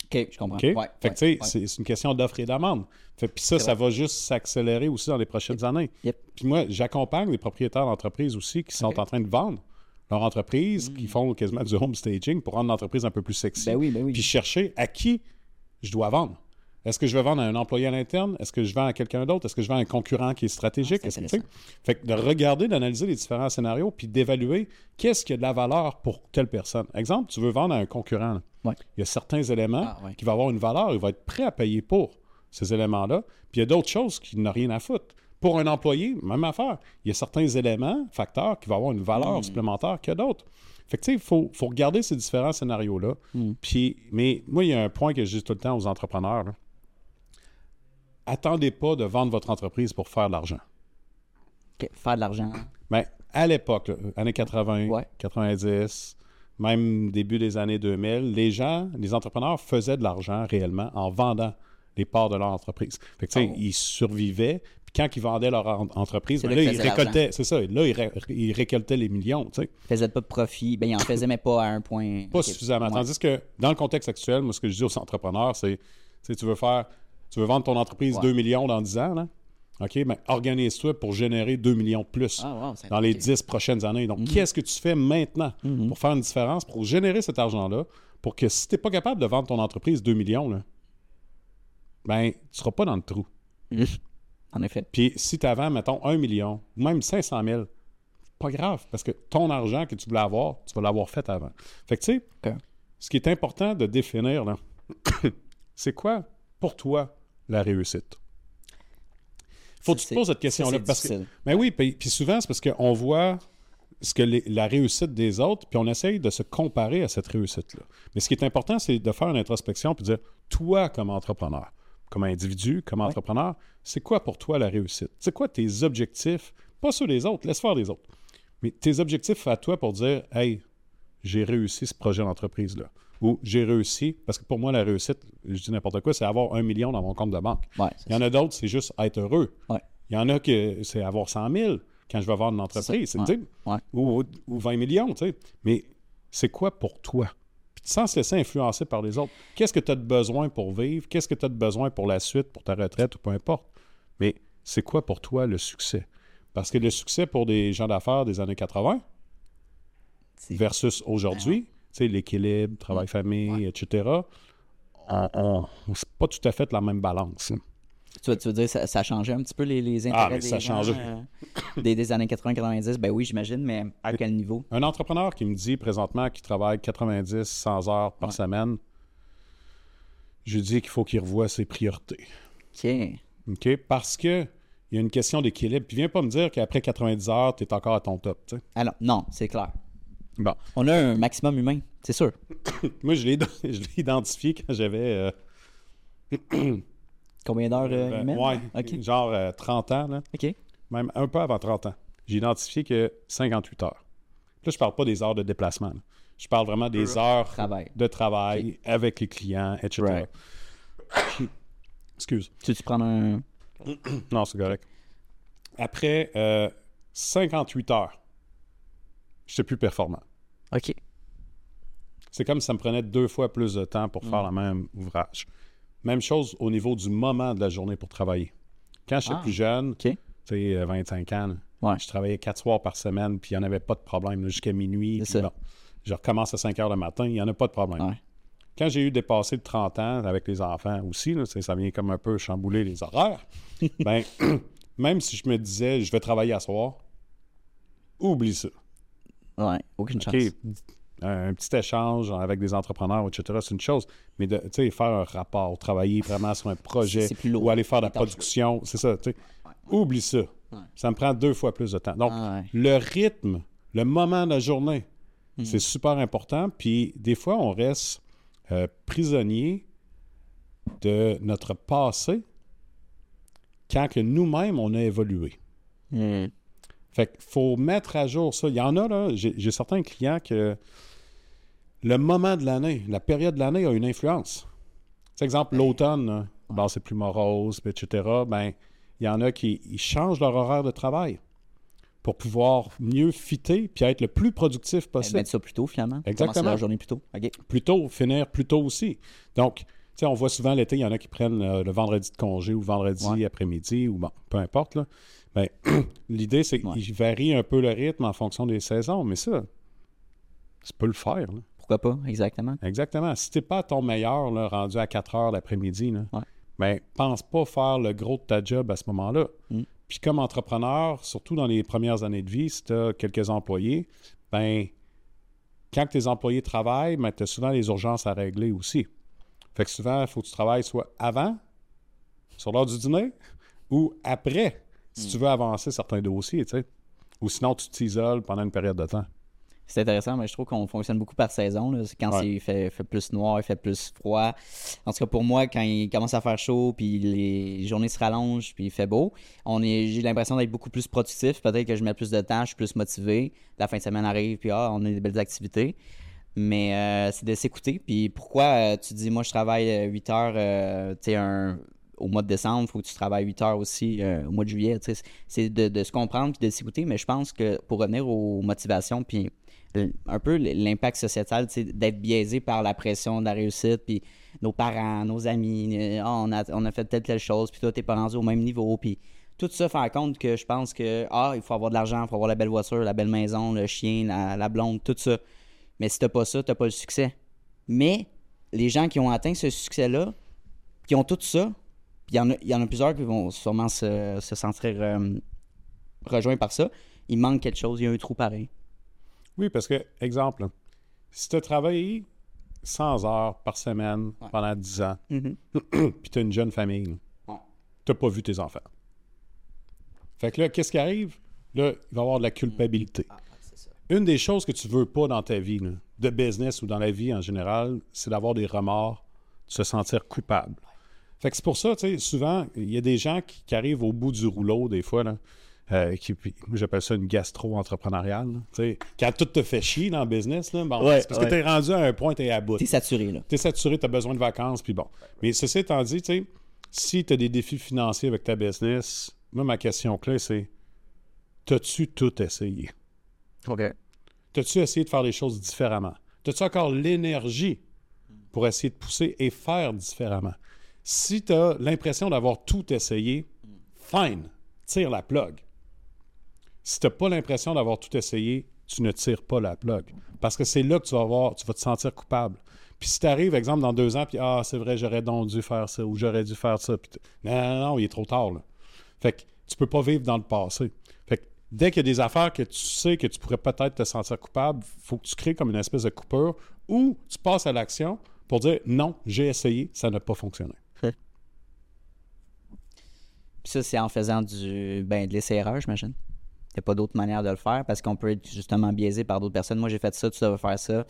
OK, je comprends. OK? Ouais, fait que, tu sais, ouais, ouais. c'est une question d'offre et d'amende. Fait Puis ça, ça va juste s'accélérer aussi dans les prochaines années. Yep. Puis moi, j'accompagne les propriétaires d'entreprises aussi qui sont. Mm. en train de vendre leur entreprise, qui font quasiment du home staging pour rendre l'entreprise un peu plus sexy. Ben oui, ben oui. Puis chercher à qui je dois vendre. Est-ce que je vais vendre à un employé à l'interne? Est-ce que je vends à quelqu'un d'autre? Est-ce que je vends à un concurrent qui est stratégique? Ah, c'est Est-ce que- tu sais? fait que de regarder, d'analyser les différents scénarios, puis d'évaluer qu'est-ce qui a de la valeur pour telle personne. Exemple, tu veux vendre à un concurrent. Ouais. Il y a certains éléments Ah, ouais. qui vont avoir une valeur, il va être prêt à payer pour ces éléments-là. Puis il y a d'autres choses qui n'ont rien à foutre. Pour un employé, même affaire. Il y a certains éléments, facteurs, qui vont avoir une valeur Hmm. supplémentaire que d'autres. Fait que tu sais, il faut, faut regarder ces différents scénarios-là. Hmm. Puis, mais moi, il y a un point que je dis tout le temps aux entrepreneurs. là. Attendez pas de vendre votre entreprise pour faire de l'argent. Faire de l'argent. Mais à l'époque, années 80, Ouais. 90, même début des années 2000, les gens, les entrepreneurs faisaient de l'argent réellement en vendant les parts de leur entreprise. Fait que, tu sais, Oh. ils survivaient. Puis quand ils vendaient leur en- entreprise, ben là ils faisaient récoltaient, c'est ça, là, ils, ré- ils récoltaient les millions, tu sais. Faisait pas de profit. Ben, il en faisait mais pas à un point. Pas suffisamment. Tandis que dans le contexte actuel, moi, ce que je dis aux entrepreneurs, c'est, tu veux faire, tu veux vendre ton entreprise Ouais. 2 millions dans 10 ans, là? OK, mais organise-toi pour générer 2 millions de plus Ah, wow, dans les OK. 10 prochaines années. Mhm. Donc, qu'est-ce que tu fais maintenant pour faire une différence, pour générer cet argent-là, pour que si tu n'es pas capable de vendre ton entreprise 2 millions, là, ben, tu ne seras pas dans le trou. En effet. Puis si tu vends, mettons, 1 million, ou même 500 000, pas grave, parce que ton argent que tu voulais avoir, tu vas l'avoir fait avant. Fait que, tu sais, ce qui est important de définir, là, c'est quoi, pour toi, la réussite? Faut que tu te poses cette question-là. que, difficile. mais oui, puis, puis souvent, c'est parce qu'on voit ce que les- la réussite des autres, puis on essaye de se comparer à cette réussite-là. Mais ce qui est important, c'est de faire une introspection puis de dire, toi, comme entrepreneur, comme individu, comme entrepreneur, c'est quoi pour toi la réussite? C'est quoi tes objectifs? Pas ceux des autres, laisse faire les autres. Mais tes objectifs à toi pour dire, hey, j'ai réussi ce projet d'entreprise-là. Ou j'ai réussi, parce que pour moi, la réussite, je dis n'importe quoi, c'est avoir un million dans mon compte de banque. Ouais, Il y en a d'autres, c'est juste être heureux. Ouais. Il y en a que c'est avoir 100 000 quand je vais vendre une entreprise. Ouais. ou, ou 20 millions, tu sais. Mais c'est quoi pour toi? Puis sans se laisser influencer par les autres. Qu'est-ce que tu as de besoin pour vivre? Qu'est-ce que tu as de besoin pour la suite, pour ta retraite ou peu importe? Mais c'est quoi pour toi le succès? Parce que le succès pour des gens d'affaires des années 80 C'est- versus aujourd'hui, sais, l'équilibre, travail-famille, etc., on, on- c'est pas tout à fait la même balance. hein. Tu, veux, tu veux dire ça, ça a changé un petit peu les, les intérêts Ah, mais des ça a gens, changé. euh, des, des années 80-90? Ben oui, j'imagine, mais à quel niveau? Un entrepreneur qui me dit présentement qu'il travaille 90, 100 heures par Ouais. semaine, je dis qu'il faut qu'il revoie ses priorités. OK. OK? Parce que il y a une question d'équilibre. Puis viens pas me dire qu'après 90 heures, tu es encore à ton top. Alors, non, c'est clair. Bon. On a un maximum humain, c'est sûr. Moi, je l'ai je l'ai identifié quand j'avais. euh, Combien d'heures euh, ben, humaines? ouais, genre euh, 30 ans, là, OK. même un peu avant 30 ans. J'ai identifié que 58 heures. Là, je parle pas des heures de déplacement. là. Je parle vraiment des heures Travail. de travail avec les clients, etc. Right. Excuse. Tu veux-tu prendre un. Non, c'est correct. Après euh, 58 heures, je suis plus performant. OK. C'est comme si ça me prenait deux fois plus de temps pour Mm. faire le même ouvrage. Même chose au niveau du moment de la journée pour travailler. Quand j'étais Ah. plus jeune, tu sais, euh, 25 ans, là, Ouais. je travaillais quatre soirs par semaine, puis il n'y en avait pas de problème jusqu'à minuit. Puis bon, je recommence à 5 heures le matin, il n'y en a pas de problème. Ouais. Quand j'ai eu dépassé de 30 ans avec les enfants aussi, là, ça vient comme un peu chambouler les horaires, ben, même si je me disais je vais travailler à soir, oublie ça. Ouais. Aucune chance. Un petit échange avec des entrepreneurs, etc., c'est une chose. Mais de tu sais, faire un rapport, travailler vraiment sur un projet C'est plus lourd. ou aller faire de la production, c'est ça. tu sais. Oublie ça. Ça me prend deux fois plus de temps. Donc, Ah ouais. le rythme, le moment de la journée, Hmm. c'est super important. Puis, des fois, on reste euh, prisonnier de notre passé quand que nous-mêmes, on a évolué. Hmm. Fait qu'il faut mettre à jour ça. Il y en a, là, j'ai certains clients que le moment de l'année, la période de l'année a une influence. C'est exemple, l'automne, là, bon, c'est plus morose, etc. Ben, il y en a qui ils changent leur horaire de travail pour pouvoir mieux fitter puis être le plus productif possible. Mettre ça plus tôt, finalement. Exactement. La journée plus tôt. Plus tôt, finir plus tôt aussi. Donc, tu sais, on voit souvent l'été, il y en a qui prennent euh, le vendredi de congé ou vendredi Ouais. après-midi ou bon, peu importe. Là. Ben, l'idée, c'est Ouais. qu'il varie un peu le rythme en fonction des saisons, mais ça, tu peux le faire. là. Pourquoi pas? Exactement. Exactement. Si t'es pas à ton meilleur, là, rendu à 4 heures l'après-midi, là, Ouais. ben, pense pas faire le gros de ta job à ce moment-là. Mm. Puis comme entrepreneur, surtout dans les premières années de vie, si tu as quelques employés, ben, quand tes employés travaillent, ben, tu as souvent les urgences à régler aussi. Fait que souvent, il faut que tu travailles soit avant, sur l'heure du dîner, ou après, si Mm. tu veux avancer certains dossiers, tu sais. Ou sinon, tu t'isoles pendant une période de temps. C'est intéressant, mais je trouve qu'on fonctionne beaucoup par saison. là. C'est Quand Ouais. il fait, fait plus noir, il fait plus froid. En tout cas, pour moi, quand il commence à faire chaud, puis les journées se rallongent, puis il fait beau, on est, j'ai l'impression d'être beaucoup plus productif. Peut-être que je mets plus de temps, je suis plus motivé. La fin de semaine arrive, puis ah, on a des belles activités. Mais euh, c'est de s'écouter. Puis pourquoi euh, tu dis, moi, je travaille euh, 8 heures, euh, tu sais, un- au mois de décembre, il faut que tu travailles 8 heures aussi euh, au mois de juillet. C'est de, se comprendre puis de s'écouter. Mais je pense que pour revenir aux motivations, puis l- un peu l'impact sociétal, d'être biaisé par la pression de la réussite, puis nos parents, nos amis, euh, on, a, on a fait telle, telle chose, puis toi, t'es pas rendu au même niveau, puis tout ça faire compte que je pense que, ah, il faut avoir de l'argent, il faut avoir la belle voiture, la belle maison, le chien, la, la blonde, tout ça. Mais si t'as pas ça, t'as pas le succès. Mais les gens qui ont atteint ce succès-là, qui ont tout ça, puis il y, en a- y en a plusieurs qui vont sûrement se, se sentir euh, rejoints par ça, il manque quelque chose, il y a un trou pareil. Oui, parce que, exemple, si tu as travaillé 100 heures par semaine Ouais. pendant 10 ans, Mhm. puis tu as une jeune famille, Ouais. tu n'as pas vu tes enfants. Fait que là, qu'est-ce qui arrive? Là, il va y avoir de la culpabilité. Ah, ça. Une des choses que tu veux pas dans ta vie, là, de business ou dans la vie en général, c'est d'avoir des remords, de se sentir coupable. Fait que c'est pour ça, tu sais, souvent, il y a des gens qui, qui arrivent au bout du rouleau, des fois, là, euh, qui, j'appelle ça une gastro-entrepreneuriale. Tu sais, Quand tout te fait chier dans le business, là, bon, Ouais, c'est parce ouais. que t'es rendu à un point, t'es à bout. T'es saturé, là. T'es saturé, t'as besoin de vacances, puis bon. Mais ceci étant dit, tu sais, si t'as des défis financiers avec ta business, moi, ma question clé, c'est t'as-tu tout essayé? OK. T'as-tu essayé de faire les choses différemment? T'as-tu encore l'énergie pour essayer de pousser et faire différemment? Si tu as l'impression d'avoir tout essayé, fine, tire la plug. Si tu n'as pas l'impression d'avoir tout essayé, tu ne tires pas la plug. Parce que c'est là que tu vas avoir, tu vas te sentir coupable. Puis si tu arrives, exemple, dans deux ans, puis ah, c'est vrai, j'aurais donc dû faire ça ou j'aurais dû faire ça. puis non, non, non, il est trop tard. Là. Fait que tu peux pas vivre dans le passé. Fait que dès qu'il y a des affaires que tu sais que tu pourrais peut-être te sentir coupable, faut que tu crées comme une espèce de coupure ou tu passes à l'action pour dire non, j'ai essayé, ça n'a pas fonctionné. Puis ça, c'est en faisant du ben, de l'essai-erreur, j'imagine. Il n'y a pas d'autre manière de le faire parce qu'on peut être justement biaisé par d'autres personnes. Moi, j'ai fait ça, tu devrais faire ça.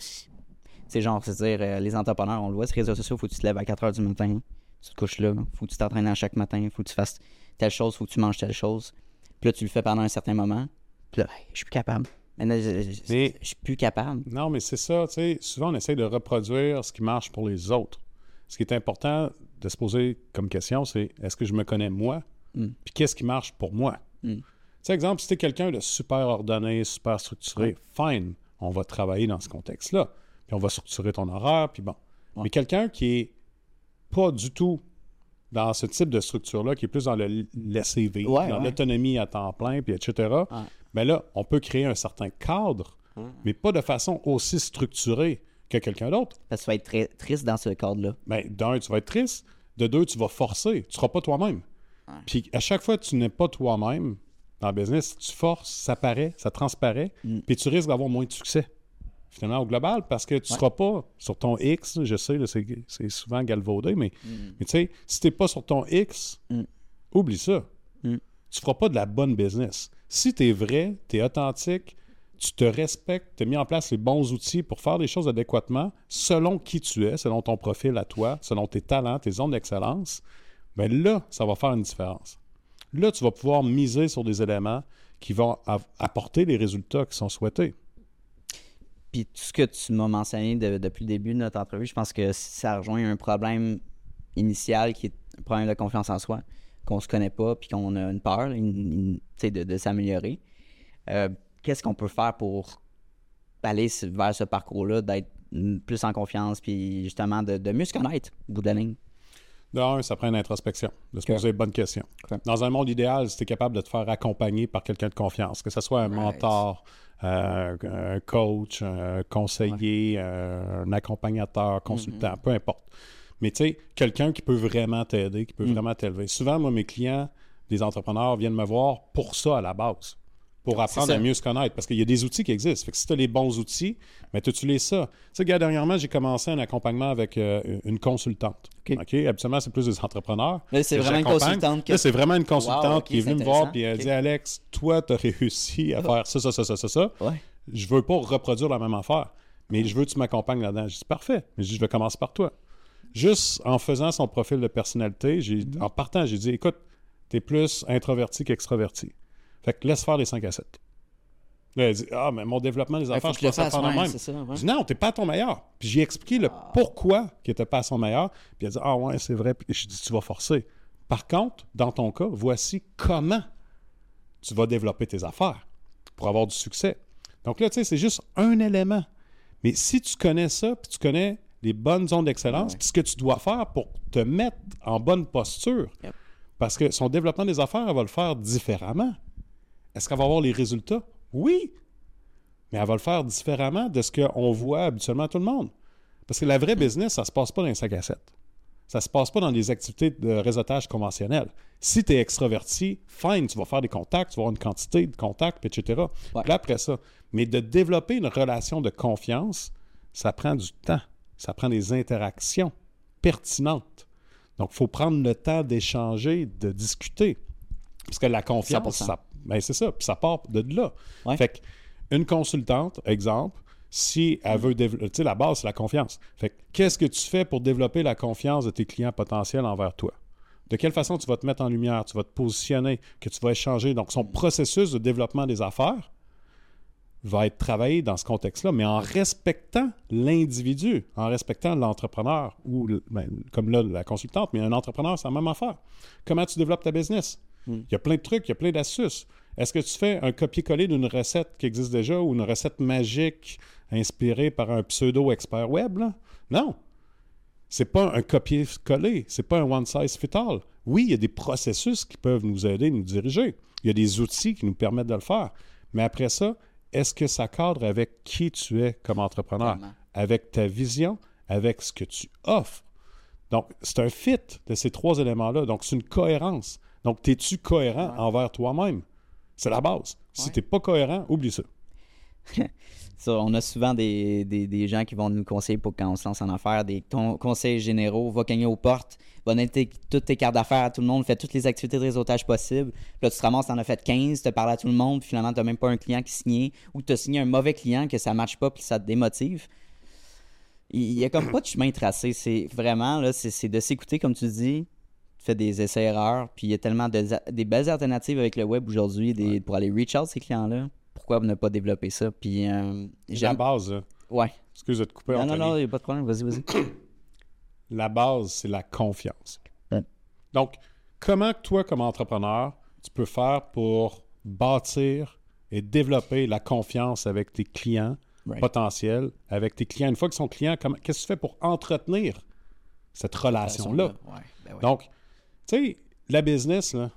C'est genre, c'est-à-dire, euh, les entrepreneurs, on le voit, sur les réseaux sociaux, faut que tu te lèves à 4 h du matin, tu te couches là, faut que tu t'entraînes à chaque matin, faut que tu fasses telle chose, faut que tu manges telle chose. Puis là, tu le fais pendant un certain moment. Puis là, hey, je suis plus capable. Maintenant, je, je- je- Mais- je suis plus capable. Non, mais c'est ça, tu sais, souvent on essaie de reproduire ce qui marche pour les autres. Ce qui est important de se poser comme question, c'est est-ce que je me connais moi? Mm. Puis qu'est-ce qui marche pour moi? Mm. Tu sais, exemple, si tu es quelqu'un de super ordonné, super structuré, fine, on va travailler dans ce contexte-là. Puis on va structurer ton horaire, puis bon. Ouais. Mais quelqu'un qui est pas du tout dans ce type de structure-là, qui est plus dans le laisser vivre, Ouais, dans l'autonomie à temps plein, puis etc., ben là, on peut créer un certain cadre, mais pas de façon aussi structurée que quelqu'un d'autre. Parce que tu vas être très triste dans ce cadre-là. Ben, d'un, tu vas être triste. De deux, tu vas forcer. Tu seras pas toi-même. Puis à chaque fois que tu n'es pas toi-même dans le business, tu forces, ça paraît, ça transparaît, puis tu risques d'avoir moins de succès. Finalement, au global, parce que tu ne seras pas sur ton X, je sais, c'est souvent galvaudé, mais, mais tu sais, si tu n'es pas sur ton X, Mm. oublie ça. Mm. Tu ne feras pas de la bonne business. Si tu es vrai, tu es authentique, tu te respectes, tu as mis en place les bons outils pour faire les choses adéquatement, selon qui tu es, selon ton profil à toi, selon tes talents, tes zones d'excellence, bien là, ça va faire une différence. Là, tu vas pouvoir miser sur des éléments qui vont apporter les résultats qui sont souhaités. Puis tout ce que tu m'as mentionné de- depuis le début de notre entrevue, je pense que ça rejoint un problème initial qui est un problème de confiance en soi, qu'on se connaît pas, puis qu'on a une peur une- une- de, s'améliorer. Euh, Qu'est-ce qu'on peut faire pour aller vers ce parcours-là, d'être plus en confiance, puis justement de, mieux se connaître bout? De un, ça prend une introspection, de se poser les bonnes questions. Dans un monde idéal, si tu es capable de te faire accompagner par quelqu'un de confiance, que ce soit un Right. mentor, euh, un coach, un conseiller, euh, un accompagnateur, consultant, Mm-hmm. peu importe. Mais tu sais, quelqu'un qui peut vraiment t'aider, qui peut Mm. vraiment t'élever. Souvent, moi, mes clients, des entrepreneurs, viennent me voir pour ça à la base. Pour apprendre à mieux se connaître. Parce qu'il y a des outils qui existent. Fait que si tu as les bons outils, mais tu utilises ça? Tu sais, gars, dernièrement, j'ai commencé un accompagnement avec euh, une consultante. OK. OK? Habituellement, c'est plus des entrepreneurs. Là, c'est vraiment une consultante que- Là, c'est vraiment une consultante Wow, qui est venue me voir et elle Ok. dit Alex, toi, tu as réussi à faire ça, ça, ça, ça, ça, ça. Ouais. Je veux pas reproduire la même affaire, mais je veux que tu m'accompagnes là-dedans. Je dis parfait. Mais je dis je vais commencer par toi. Juste en faisant son profil de personnalité, j'ai, Mhm. en partant, j'ai dit écoute, tu es plus introverti qu'extroverti. Fait que laisse faire les 5 à 7. Là, elle dit Ah, mais mon développement des Ouais, affaires, je pense à faire ouais, même. ça, ouais. Je dis non, t'es pas à ton meilleur. Puis j'ai expliqué le pourquoi qu'il était pas à son meilleur. Puis elle dit Ah ouais, c'est vrai. Puis je dis Tu vas forcer. Par contre, dans ton cas, voici comment tu vas développer tes affaires pour avoir du succès. Donc là, tu sais, c'est juste un élément. Mais si tu connais ça, puis tu connais les bonnes zones d'excellence, puis ce que tu dois faire pour te mettre en bonne posture, Yep. parce que son développement des affaires, elle va le faire différemment. Est-ce qu'elle va avoir les résultats? Oui. Mais elle va le faire différemment de ce qu'on voit habituellement à tout le monde. Parce que la vraie business, ça ne se passe pas dans les 5 à 7. Ça ne se passe pas dans des activités de réseautage conventionnelles. Si tu es extraverti, fine, tu vas faire des contacts, tu vas avoir une quantité de contacts, etc. Ouais. Puis là, après ça. Mais de développer une relation de confiance, ça prend du temps. Ça prend des interactions pertinentes. Donc, il faut prendre le temps d'échanger, de discuter. Parce que la confiance, 100%. ça, ben c'est ça. Puis ça part de là. Ouais. Fait que une consultante, exemple, si elle veut développer. Tu sais, la base, c'est la confiance. Fait que, qu'est-ce que tu fais pour développer la confiance de tes clients potentiels envers toi? De quelle façon tu vas te mettre en lumière, tu vas te positionner, que tu vas échanger? Donc, son processus de développement des affaires va être travaillé dans ce contexte-là, mais en respectant l'individu, en respectant l'entrepreneur, ou ben, comme là, la consultante, mais un entrepreneur, c'est la même affaire. Comment tu développes ta business? Il y a plein de trucs, il y a plein d'astuces. Est-ce que tu fais un copier-coller d'une recette qui existe déjà ou une recette magique inspirée par un pseudo-expert web? Là? Non. C'est pas un copier-coller, c'est pas un one size fit all. Oui, il y a des processus qui peuvent nous aider, nous diriger. Il y a des outils qui nous permettent de le faire. Mais après ça, est-ce que ça cadre avec qui tu es comme entrepreneur, avec ta vision, avec ce que tu offres? Donc, c'est un fit de ces trois éléments-là. Donc, c'est une cohérence. Donc, es-tu cohérent envers toi-même? C'est la base. Si Ouais. tu n'es pas cohérent, oublie ça. Ça, on a souvent des, des- des gens qui vont nous conseiller pour quand on se lance en affaires, des con- conseils généraux, va cogner aux portes, va donner tes- toutes tes cartes d'affaires à tout le monde, fais toutes les activités de réseautage possibles. Là, tu te ramasses, t'en as fait 15, tu parles à tout le monde, puis finalement, tu même pas un client qui signait, ou tu as signé un mauvais client que ça matche pas, puis ça te démotive. Il n'y a comme pas de chemin tracé. C'est vraiment, là, c'est de s'écouter, comme tu dis. Tu fais des essais-erreurs, puis il y a tellement de- des belles alternatives avec le web aujourd'hui des- pour aller reach out ces clients-là. Pourquoi ne pas développer ça? Puis, euh, La base, là. Ouais. excuse de te couper. Non, non, Anthony. non, il n'y a pas de problème. Vas-y, vas-y. La base, c'est la confiance. Ouais. Donc, comment toi, comme entrepreneur, tu peux faire pour bâtir et développer la confiance avec tes clients Right. potentiels, avec tes clients? Une fois qu'ils sont clients, comment- qu'est-ce que tu fais pour entretenir cette relation-là? Ouais, ben ouais. Donc, tu sais, la business, là,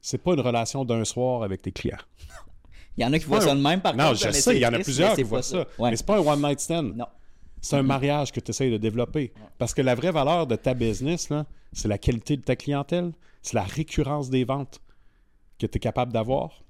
c'est pas une relation d'un soir avec tes clients. il y en a qui voient Ouais, ça de même, par non, contre. je mais sais, il y en a plusieurs qui voient pas ça. Ouais. Mais c'est pas un one night stand. Non. C'est un mariage que tu essaies de développer. Parce que la vraie valeur de ta business, là, c'est la qualité de ta clientèle, c'est la récurrence des ventes que tu es capable d'avoir.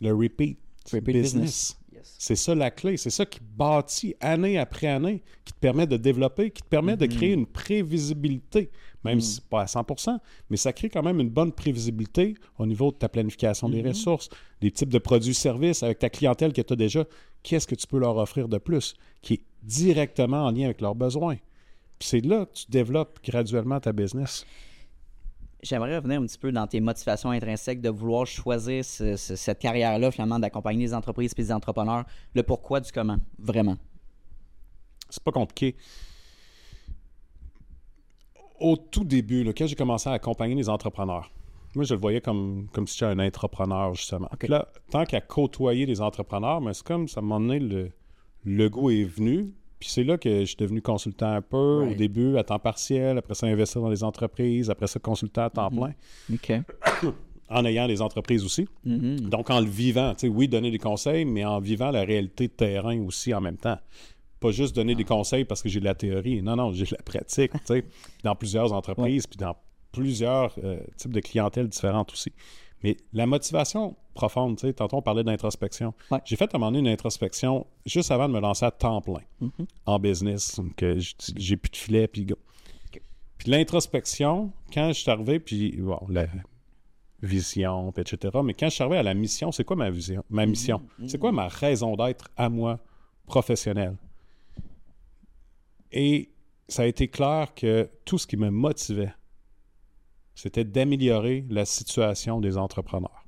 Le repeat, Repeat business. business. Yes. C'est ça la clé. C'est ça qui bâtit année après année, qui te permet de développer, qui te permet de créer une prévisibilité, même si c'est pas à 100% mais ça crée quand même une bonne prévisibilité au niveau de ta planification des ressources, des types de produits-services avec ta clientèle que tu as déjà. Qu'est-ce que tu peux leur offrir de plus qui est directement en lien avec leurs besoins? Puis c'est là que tu développes graduellement ta business. J'aimerais revenir un petit peu dans tes motivations intrinsèques de vouloir choisir ce- ce- cette carrière-là, finalement, d'accompagner les entreprises et les entrepreneurs. Le pourquoi du comment, vraiment? C'est pas compliqué. Au tout début, là, quand j'ai commencé à accompagner les entrepreneurs, moi, je le voyais comme, comme si j'étais un entrepreneur, justement. Là, tant qu'à côtoyer les entrepreneurs, mais c'est comme, ça m'a donné, le, le goût est venu. Puis c'est là que je suis devenu consultant un peu, au début, à temps partiel, après ça, investir dans les entreprises, après ça, consultant à temps plein, OK. en ayant les entreprises aussi. Mhm. Donc, en le vivant, tu sais, oui, donner des conseils, mais en vivant la réalité de terrain aussi en même temps. Pas juste donner des conseils parce que j'ai de la théorie. Non, non, j'ai de la pratique, tu sais, dans plusieurs entreprises, puis dans plusieurs euh, types de clientèle différentes aussi. Mais la motivation profonde, tu sais, tantôt on parlait d'introspection. Ouais. J'ai fait à un moment donné une introspection juste avant de me lancer à temps plein en business, que j- j'ai plus de filet, puis go. Puis l'introspection, quand je suis arrivé, puis bon, la vision, puis etc. Mais quand je suis arrivé à la mission, c'est quoi ma vision, ma mission? C'est quoi ma raison d'être à moi professionnelle? Et ça a été clair que tout ce qui me motivait, c'était d'améliorer la situation des entrepreneurs.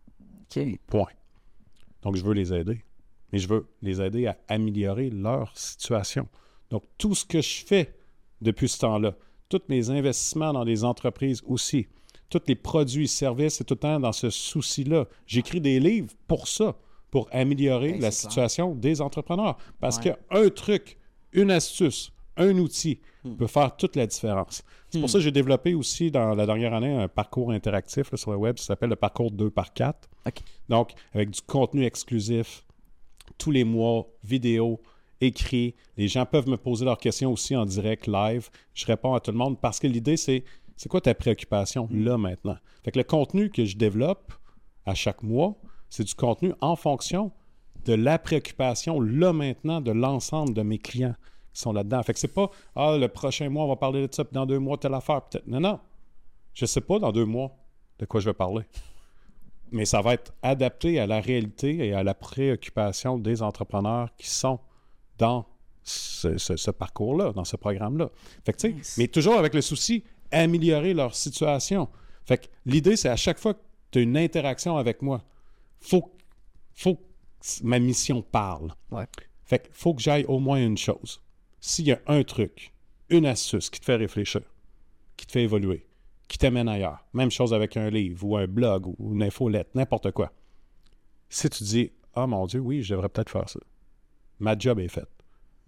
OK. Point. Donc, je veux les aider. Mais je veux les aider à améliorer leur situation. Donc, tout ce que je fais depuis ce temps-là, tous mes investissements dans les entreprises aussi, tous les produits et services, c'est tout le temps dans ce souci-là. J'écris des livres pour ça, pour améliorer la situation des entrepreneurs. Parce Ouais. qu'un truc, une astuce, un outil Hmm. peut faire toute la différence. C'est pour ça que j'ai développé aussi dans la dernière année un parcours interactif là, sur le web, ça s'appelle le parcours 2 par 4. OK. Donc, avec du contenu exclusif, tous les mois, vidéo, écrit. Les gens peuvent me poser leurs questions aussi en direct, live. Je réponds à tout le monde parce que l'idée, c'est c'est quoi ta préoccupation là maintenant? Fait que le contenu que je développe à chaque mois, c'est du contenu en fonction de la préoccupation là maintenant de l'ensemble de mes clients qui sont là-dedans. Fait que c'est pas Ah, le prochain mois, on va parler de ça, puis dans deux mois, telle affaire, peut-être. Non, non. Je sais pas dans deux mois de quoi je vais parler. mais ça va être adapté à la réalité et à la préoccupation des entrepreneurs qui sont dans ce, ce- ce parcours-là, dans ce programme-là. Fait que, Nice. mais toujours avec le souci, améliorer leur situation. Fait que l'idée, c'est à chaque fois que tu as une interaction avec moi, faut, faut que ma mission parle. Ouais. Fait que faut que j'aille au moins une chose. S'il y a un truc, une astuce qui te fait réfléchir, qui te fait évoluer, qui t'amène ailleurs, même chose avec un livre ou un blog ou une infolette, n'importe quoi. Si tu dis, ah mon Dieu, oui, je devrais peut-être faire ça. Ma job est faite.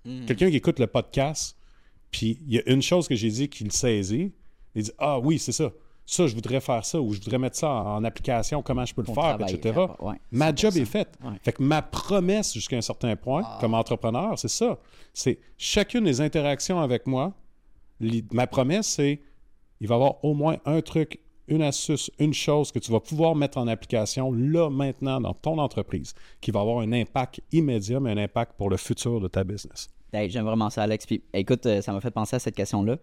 Mm. Quelqu'un qui écoute le podcast, puis il y a une chose que j'ai dit qu'il saisit, il dit, ah oui, c'est ça. Ça, je voudrais faire ça ou je voudrais mettre ça en, en application, comment je peux le faire, etc. ouais, Ma 100%. job est faite. Ouais. Fait que ma promesse jusqu'à un certain point, Ah. comme entrepreneur, c'est ça. C'est chacune des interactions avec moi, ma promesse, c'est il va y avoir au moins un truc, une astuce, une chose que tu vas pouvoir mettre en application là, maintenant, dans ton entreprise, qui va avoir un impact immédiat, mais un impact pour le futur de ta business. Hey, J'aime vraiment ça, Alex. Puis, écoute, euh, ça m'a fait penser à cette question-là.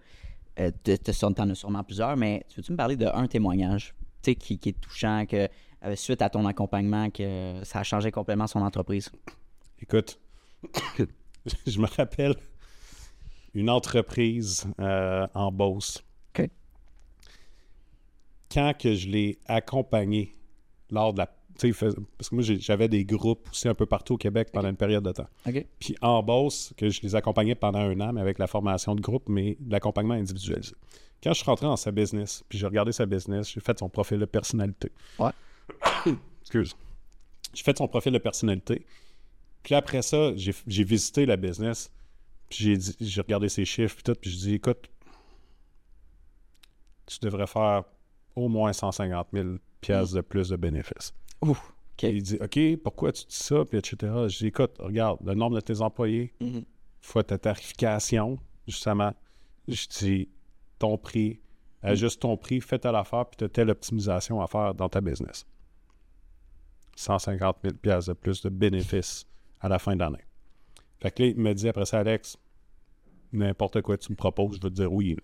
Euh, tu en as sûrement plusieurs, mais tu veux-tu me parler d'un témoignage qui, qui est touchant, que euh, suite à ton accompagnement, que ça a changé complètement son entreprise? Écoute, je me rappelle une entreprise euh, en Beauce. Quand que je l'ai accompagné lors de la... Parce que moi, j'avais des groupes aussi un peu partout au Québec pendant une période de temps. Puis en Beauce, que je les accompagnais pendant un an, mais avec la formation de groupe, mais de l'accompagnement individualisé. Quand je suis rentré dans sa business, puis j'ai regardé sa business, j'ai fait son profil de personnalité. Ouais. Excuse. J'ai fait son profil de personnalité. Puis après ça, j'ai visité la business, puis j'ai regardé ses chiffres, puis tout, puis je dis, écoute, tu devrais faire au moins 150 000 piastres de plus de bénéfices. Ouh. Il dit, OK, pourquoi tu dis ça, puis etc. Je dis, écoute, regarde, le nombre de tes employés, Mhm. fois ta tarification, justement. Je dis, ton prix, ajuste ton prix, fais telle affaire, puis tu as telle optimisation à faire dans ta business. 150 000 piastres de plus de bénéfices à la fin d'année. Fait que là, il me dit après ça, Alex, n'importe quoi tu me proposes, je veux te dire oui.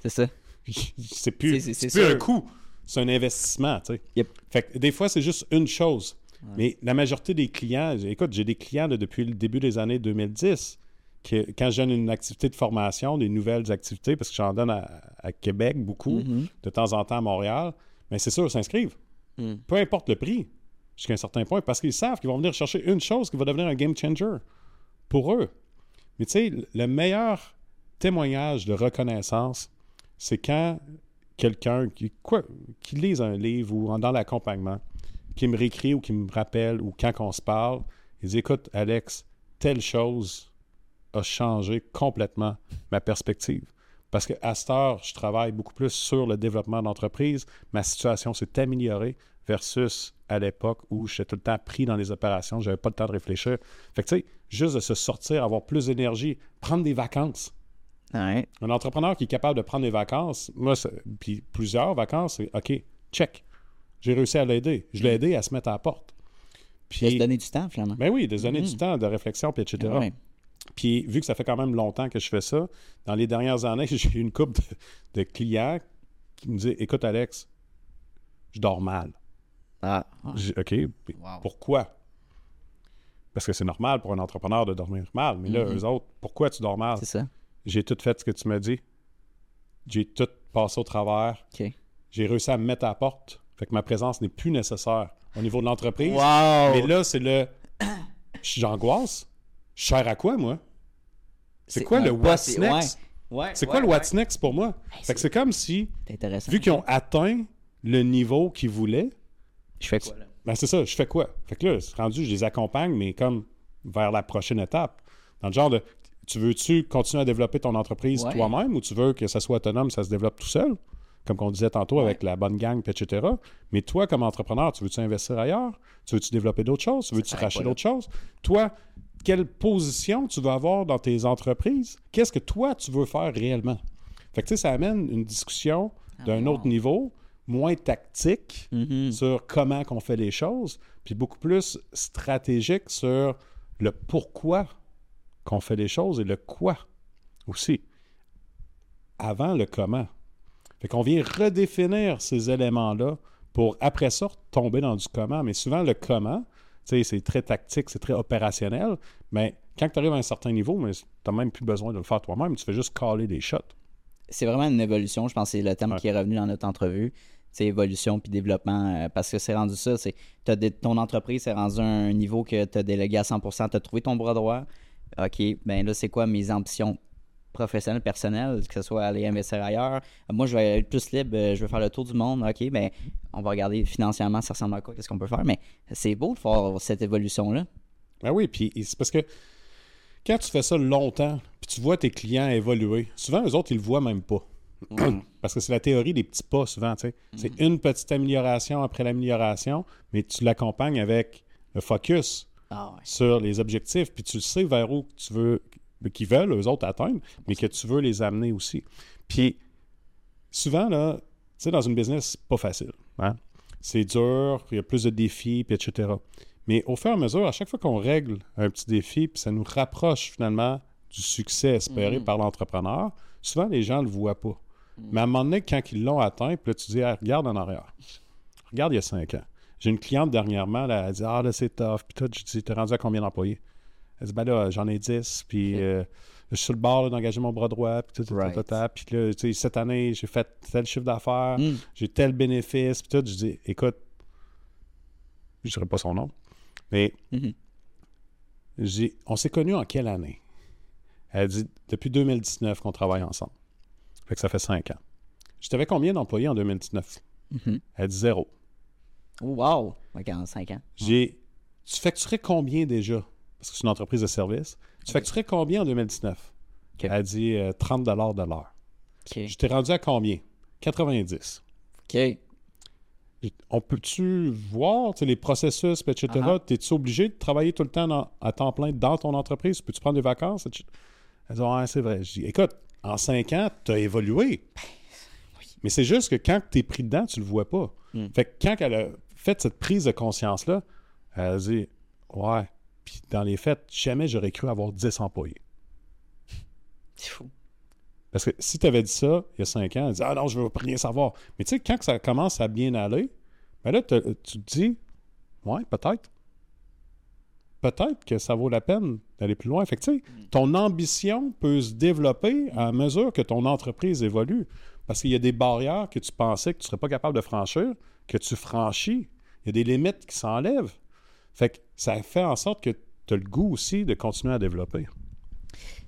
C'est ça. c'est plus, plus un coût, c'est un investissement. tu sais. Yep. Fait que des fois, c'est juste une chose. Mais la majorité des clients, écoute, j'ai des clients là, depuis le début des années 2010, que quand je donne une activité de formation, des nouvelles activités, parce que j'en donne à, à Québec beaucoup, Mhm. de temps en temps à Montréal, mais c'est sûr, ils s'inscrivent. Mm. Peu importe le prix, jusqu'à un certain point, parce qu'ils savent qu'ils vont venir chercher une chose qui va devenir un game changer pour eux. Mais tu sais, le meilleur témoignage de reconnaissance, c'est quand quelqu'un qui, lise un livre ou dans l'accompagnement, qui me réécrit ou qui me rappelle ou quand on se parle, il dit Écoute, Alex, telle chose a changé complètement ma perspective. Parce qu'à cette heure, je travaille beaucoup plus sur le développement d'entreprise. Ma situation s'est améliorée versus à l'époque où j'étais tout le temps pris dans les opérations, j'avais pas le temps de réfléchir. Fait que tu sais, juste de se sortir, avoir plus d'énergie, prendre des vacances. Un entrepreneur qui est capable de prendre des vacances, moi, puis plusieurs vacances, c'est OK, check. J'ai réussi à l'aider. Je l'ai aidé à se mettre à la porte. Puis, se donner du temps, finalement. ben oui, de se donner Mhm. du temps de réflexion, puis etc. Puis, vu que ça fait quand même longtemps que je fais ça, dans les dernières années, j'ai eu une couple de, de clients qui me disent Écoute, Alex, je dors mal. Ah, OK, Wow. pourquoi? Parce que c'est normal pour un entrepreneur de dormir mal. Mais là, Mhm. eux autres, pourquoi tu dors mal? C'est ça. J'ai tout fait ce que tu m'as dit. J'ai tout passé au travers. J'ai réussi à me mettre à la porte. Fait que ma présence n'est plus nécessaire au niveau de l'entreprise. Wow! Mais là, c'est le. J'angoisse. Je sers à quoi, moi? C'est quoi le what's c'est- next? Ouais. Ouais, C'est quoi le what's next pour moi? fait que c'est comme si, vu qu'ils ont atteint le niveau qu'ils voulaient, Je fais quoi, là? ben c'est ça, je fais quoi? Fait que là, c'est rendu, je les accompagne, mais comme vers la prochaine étape. Dans le genre de, tu veux-tu continuer à développer ton entreprise Ouais. toi-même ou tu veux que ça soit autonome, ça se développe tout seul? Comme on disait tantôt Ouais. avec la bonne gang, etc. Mais toi, comme entrepreneur, tu veux-tu investir ailleurs? Tu veux-tu développer d'autres choses? Tu veux-tu racheter d'autres choses? Toi, quelle position tu veux avoir dans tes entreprises? Qu'est-ce que toi, tu veux faire réellement? Fait que tu sais, ça amène une discussion d'un wow. autre niveau, moins tactique, Mhm. sur comment qu'on fait les choses, puis beaucoup plus stratégique sur le pourquoi qu'on fait les choses et le quoi aussi. Avant le comment. Fait qu'on vient redéfinir ces éléments-là pour après ça tomber dans du comment. Mais souvent, le comment, c'est très tactique, c'est très opérationnel, mais quand tu arrives à un certain niveau, tu n'as même plus besoin de le faire toi-même, tu fais juste caler des shots. C'est vraiment une évolution, je pense que c'est le thème Ouais. qui est revenu dans notre entrevue. C'est évolution puis développement, euh, parce que c'est rendu ça. C'est, ton entreprise, c'est rendu un niveau que tu as délégué à 100%, tu as trouvé ton bras droit. OK, ben là, c'est quoi mes ambitions professionnelles, personnelles, que ce soit aller investir ailleurs? Moi, je vais être plus libre, euh, je veux faire le tour du monde. OK, ben on va regarder financièrement, ça ressemble à quoi, qu'est-ce qu'on peut faire? Mais c'est beau de faire cette évolution-là. Ben oui, puis c'est parce que quand tu fais ça longtemps, puis tu vois tes clients évoluer, souvent, eux autres, ils le voient même pas. Parce que c'est la théorie des petits pas, souvent, tu sais. C'est une petite amélioration après l'amélioration, mais tu l'accompagnes avec le focus Ah ouais. sur les objectifs, puis tu sais vers où tu veux, qu'ils veulent, eux autres, atteindre, mais que tu veux les amener aussi. Puis, souvent, là, tu sais, dans une business, c'est pas facile. hein. C'est dur, il y a plus de défis, puis etc. Mais au fur et à mesure, à chaque fois qu'on règle un petit défi, puis ça nous rapproche finalement du succès espéré Mhm. par l'entrepreneur, souvent les gens ne le voient pas. Mais à un moment donné, quand ils l'ont atteint, puis là, tu dis, Ah, regarde en arrière. Regarde il y a cinq ans. J'ai une cliente dernièrement, là, elle dit Ah, là, c'est tough. Puis toi, je dis T'es rendu à combien d'employés? Elle dit Ben là, j'en ai 10. Puis euh, je suis sur le bord d'engager mon bras droit. Puis tout, Right. tout, tout. Puis là, tu sais, cette année, j'ai fait tel chiffre d'affaires, Mm. j'ai tel bénéfice. Puis tout, je dis Écoute, je dirais pas son nom, mais dis On s'est connus en quelle année? Elle dit Depuis 2019 qu'on travaille ensemble. Fait que ça fait cinq ans. Je t'avais combien d'employés en 2019 Mhm. Elle dit zéro. Oh, wow! OK, en 5 ans. J'ai. Tu facturais combien déjà? Parce que c'est une entreprise de service. Tu facturais combien en 2019? Ok. Elle dit euh, 30 de l'heure. Je t'ai rendu à combien? 90. OK. On peut-tu voir les processus, etc. Ah ah. Es-tu obligé de travailler tout le temps dans- à temps plein dans ton entreprise? Peux-tu prendre des vacances? etc.? Elle dit Ouais, c'est vrai. Je dis Écoute, en 5 ans, tu as évolué. Mais c'est juste que quand tu es pris dedans, tu le vois pas. Hmm. Fait que quand elle a fait cette prise de conscience-là, elle a dit Ouais. Puis dans les faits, jamais j'aurais cru avoir 10 employés. C'est fou. Parce que si tu avais dit ça il y a 5 ans, elle dit Ah non, je veux rien savoir. Mais tu sais, quand ça commence à bien aller, ben là, tu te dis Ouais, peut-être. Peut-être que ça vaut la peine d'aller plus loin. Fait que sais, ton ambition peut se développer à mesure que ton entreprise évolue. Parce qu'il y a des barrières que tu pensais que tu ne serais pas capable de franchir, que tu franchis. Il y a des limites qui s'enlèvent. Fait que ça fait en sorte que tu as le goût aussi de continuer à développer.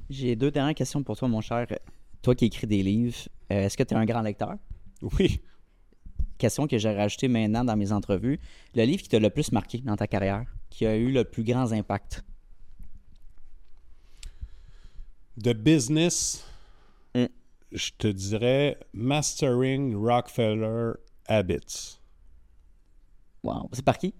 J'ai deux dernières questions pour toi, mon cher. Toi qui écris des livres, euh, est-ce que tu es un grand lecteur? Oui. Question que j'ai rajoutée maintenant dans mes entrevues. Le livre qui t'a le plus marqué dans ta carrière, qui a eu le plus grand impact? De business, Mm. je te dirais Mastering Rockefeller Habits Wow. C'est par qui?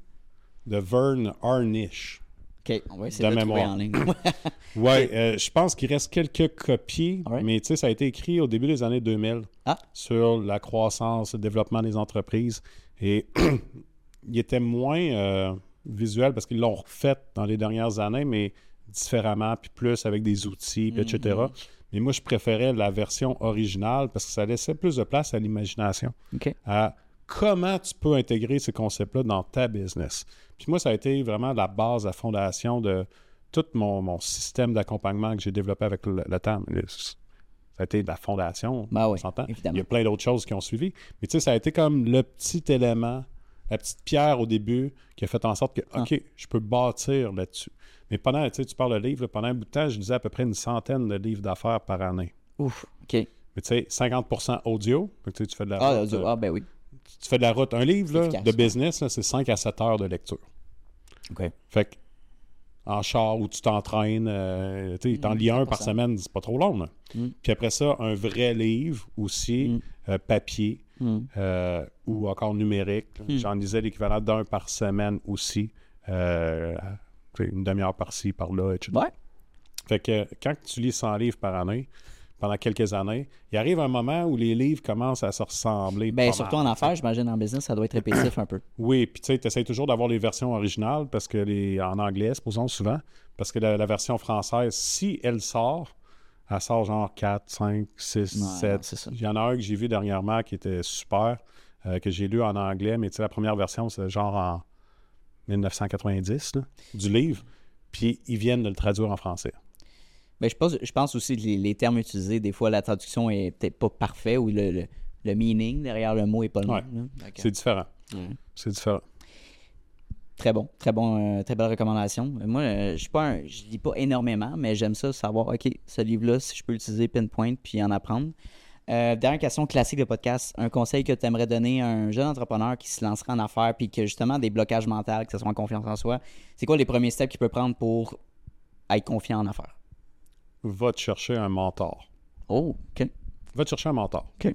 de Vern Harnish. OK, on va essayer De de mémoire. en ligne. Ouais, euh, je pense qu'il reste quelques copies, Alright. mais tu sais, ça a été écrit au début des années 2000 Ah. sur la croissance, le développement des entreprises. Et il était moins euh, visuel parce qu'ils l'ont refait dans les dernières années, mais différemment, puis plus avec des outils, puis etc. Mais moi, je préférais la version originale parce que ça laissait plus de place à l'imagination, OK. à comment tu peux intégrer ces concepts-là dans ta business. Puis moi, ça a été vraiment la base, la fondation de tout mon, mon système d'accompagnement que j'ai développé avec le, le temps. Ça a été la fondation, Ben oui, on s'entend. Il y a plein d'autres choses qui ont suivi. Mais tu sais, ça a été comme le petit élément, la petite pierre au début qui a fait en sorte que, Ah. OK, je peux bâtir là-dessus. Mais pendant, tu sais, tu parles de livres, pendant un bout de temps, je lisais à peu près une centaine de livres d'affaires par année. Ouf. OK. Mais tu sais, 50% audio. Tu fais de la Ah, audio. euh, ah, ben oui. Tu fais de la route. Un livre là, Efficace, de business, c'est 5 à 7 heures de lecture. OK. Fait que, en char où tu t'entraînes, euh, tu t'en Mm, lis un par 100%. semaine, c'est pas trop long. là. Mm. Puis après ça, un vrai livre aussi, Mm. euh, papier euh, ou encore numérique. J'en lisais l'équivalent d'un par semaine aussi. euh, une demi-heure par-ci, par-là, etc. Ouais. Fait que quand tu lis 100 livres par année, pendant quelques années, il arrive un moment où les livres commencent à se ressembler. Pas surtout mal, en affaires, j'imagine, en business, ça doit être répétitif un peu. Oui, puis tu sais, tu essaies toujours d'avoir les versions originales parce que les en anglais, supposons souvent, parce que la, la version française, si elle sort, elle sort genre 4, 5, 6, Ouais, 7. c'est ça. Il y en a un que j'ai vu dernièrement qui était super. euh, que j'ai lu en anglais, mais tu sais, la première version, c'est genre en 1990 là, du livre. Puis ils viennent de le traduire en français. Je, pense, je pense aussi que les, les termes utilisés, des fois, la traduction est peut-être pas parfait ou le, le, le meaning derrière le mot est pas le Ouais. même. C'est différent. C'est différent. Très bon, très bon, euh, très belle recommandation. Moi, euh, je suis pas un- je lis pas énormément, mais j'aime ça savoir, OK, ce livre-là, si je peux l'utiliser pinpoint puis en apprendre. Euh, dernière question classique de podcast. Un conseil que tu aimerais donner à un jeune entrepreneur qui se lancerait en affaires puis qui a justement des blocages mentaux, que ce soit en confiance en soi, c'est quoi les premiers steps qu'il peut prendre pour être confiant en affaires? Va te chercher un mentor. Oh, OK. Va te chercher un mentor. OK.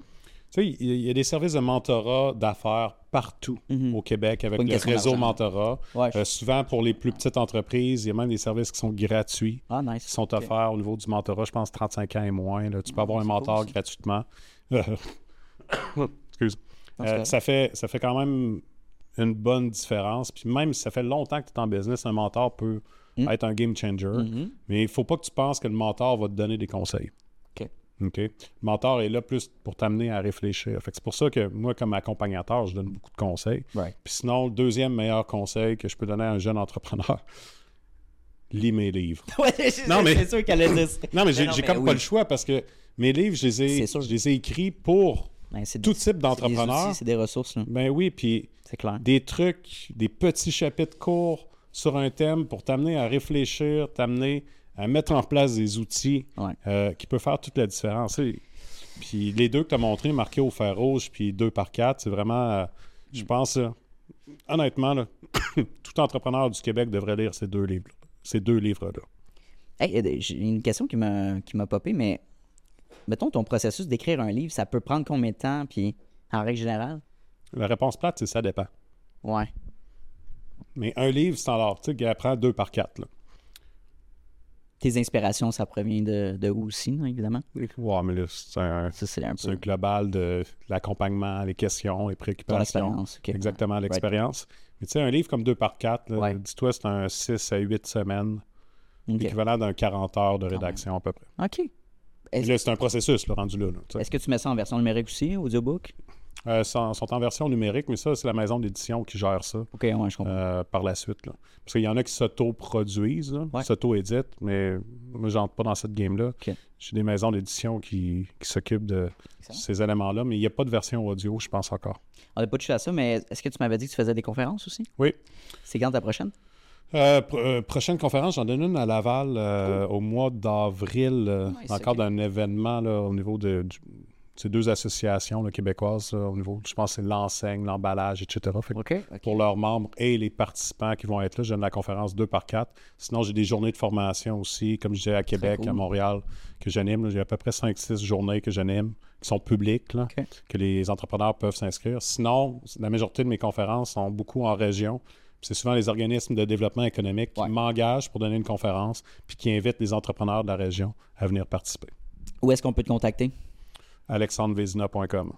Tu sais, il y, a des services de mentorat d'affaires partout Mhm. au Québec avec le réseau mentorat. Ouais, Euh, souvent, pour les plus petites entreprises, il y a même des services qui sont gratuits, Ah, qui nice. sont OK. offerts au niveau du mentorat, je pense 35 ans et moins. là. Tu peux avoir un cool, mentor gratuitement. Excuse. Euh, correct. ça, fait, ça fait quand même une bonne différence. Puis même si ça fait longtemps que tu es en business, un mentor peut Mm. être un game changer. Mhm. Mais il ne faut pas que tu penses que le mentor va te donner des conseils. OK. OK? Le mentor est là plus pour t'amener à réfléchir. Fait que c'est pour ça que moi, comme accompagnateur, je donne beaucoup de conseils. Right. Puis sinon, le deuxième meilleur conseil que je peux donner à un jeune entrepreneur, lis mes livres. Ouais, Non, mais- c'est sûr qu'elle. Non, mais j'ai comme oui. pas le choix parce que mes livres, je les ai, je les ai écrits pour Ben, tout des- type d'entrepreneur. C'est des ressources, là. Ben oui, puis des trucs, des petits chapitres courts sur un thème pour t'amener à réfléchir, t'amener à mettre en place des outils Ouais. euh, qui peuvent faire toute la différence. Puis les deux que tu as montrés, marqués au fer rouge, puis deux par quatre, c'est vraiment, euh, je pense, euh, honnêtement, là, tout entrepreneur du Québec devrait lire ces deux livres ces deux livres-là. Hey, j'ai une question qui m'a qui m'a popé, mais mettons ton processus d'écrire un livre, ça peut prendre combien de temps, puis en règle générale? La réponse plate, c'est ça dépend. Ouais. Mais un livre standard, tu sais, qui apprend deux par quatre. Là. Tes inspirations, ça provient de, de où aussi, non, évidemment? Ouais, mais là, c'est un, c'est un global de l'accompagnement, les questions, les préoccupations. expérience. ok. Exactement, l'expérience. Mais tu sais, un livre comme deux par quatre, Ouais. dis-toi, c'est un 6 à 8 semaines, Ok. l'équivalent d'un 40 heures de rédaction à peu près. OK. Puis Est-ce là, c'est un processus, là, rendu là. est-ce que tu mets ça en version numérique aussi, audiobook? Euh, sont, sont en version numérique, mais ça, c'est la maison d'édition qui gère ça OK, ouais, je comprends. euh, par la suite. Là. Parce qu'il y en a qui s'auto-produisent, là, Ouais. s'auto-éditent, mais moi, j'entre pas dans cette game-là. J'ai des maisons d'édition qui, qui s'occupent de Excellent. ces éléments-là, mais il n'y a pas de version audio, je pense encore. On n'a pas touché à ça, mais est-ce que tu m'avais dit que tu faisais des conférences aussi? Oui. C'est quand ta prochaine? Euh, pr- euh, prochaine conférence, j'en donne une à Laval euh, au mois d'avril, encore d'un événement là, au niveau de du- ces deux associations là, québécoises, là, au niveau, je pense que c'est l'enseigne, l'emballage, etc. Fait pour leurs membres et les participants qui vont être là, je donne la conférence 2 par 4. Sinon, j'ai des journées de formation aussi, comme je disais à Québec, cool. à Montréal, que j'anime. J'ai à peu près 5-6 journées que j'anime, qui sont publiques, là, que les entrepreneurs peuvent s'inscrire. Sinon, la majorité de mes conférences sont beaucoup en région. C'est souvent les organismes de développement économique qui Ouais. m'engagent pour donner une conférence, puis qui invitent les entrepreneurs de la région à venir participer. Où est-ce qu'on peut te contacter? alexandrevézina.com.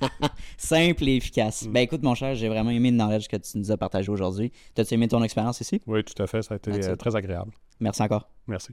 Simple et efficace. Mm. Ben écoute, mon cher, j'ai vraiment aimé le knowledge que tu nous as partagé aujourd'hui. T'as-tu aimé ton expérience ici? Oui, tout à fait. Ça a été euh, très agréable. Merci encore. Merci.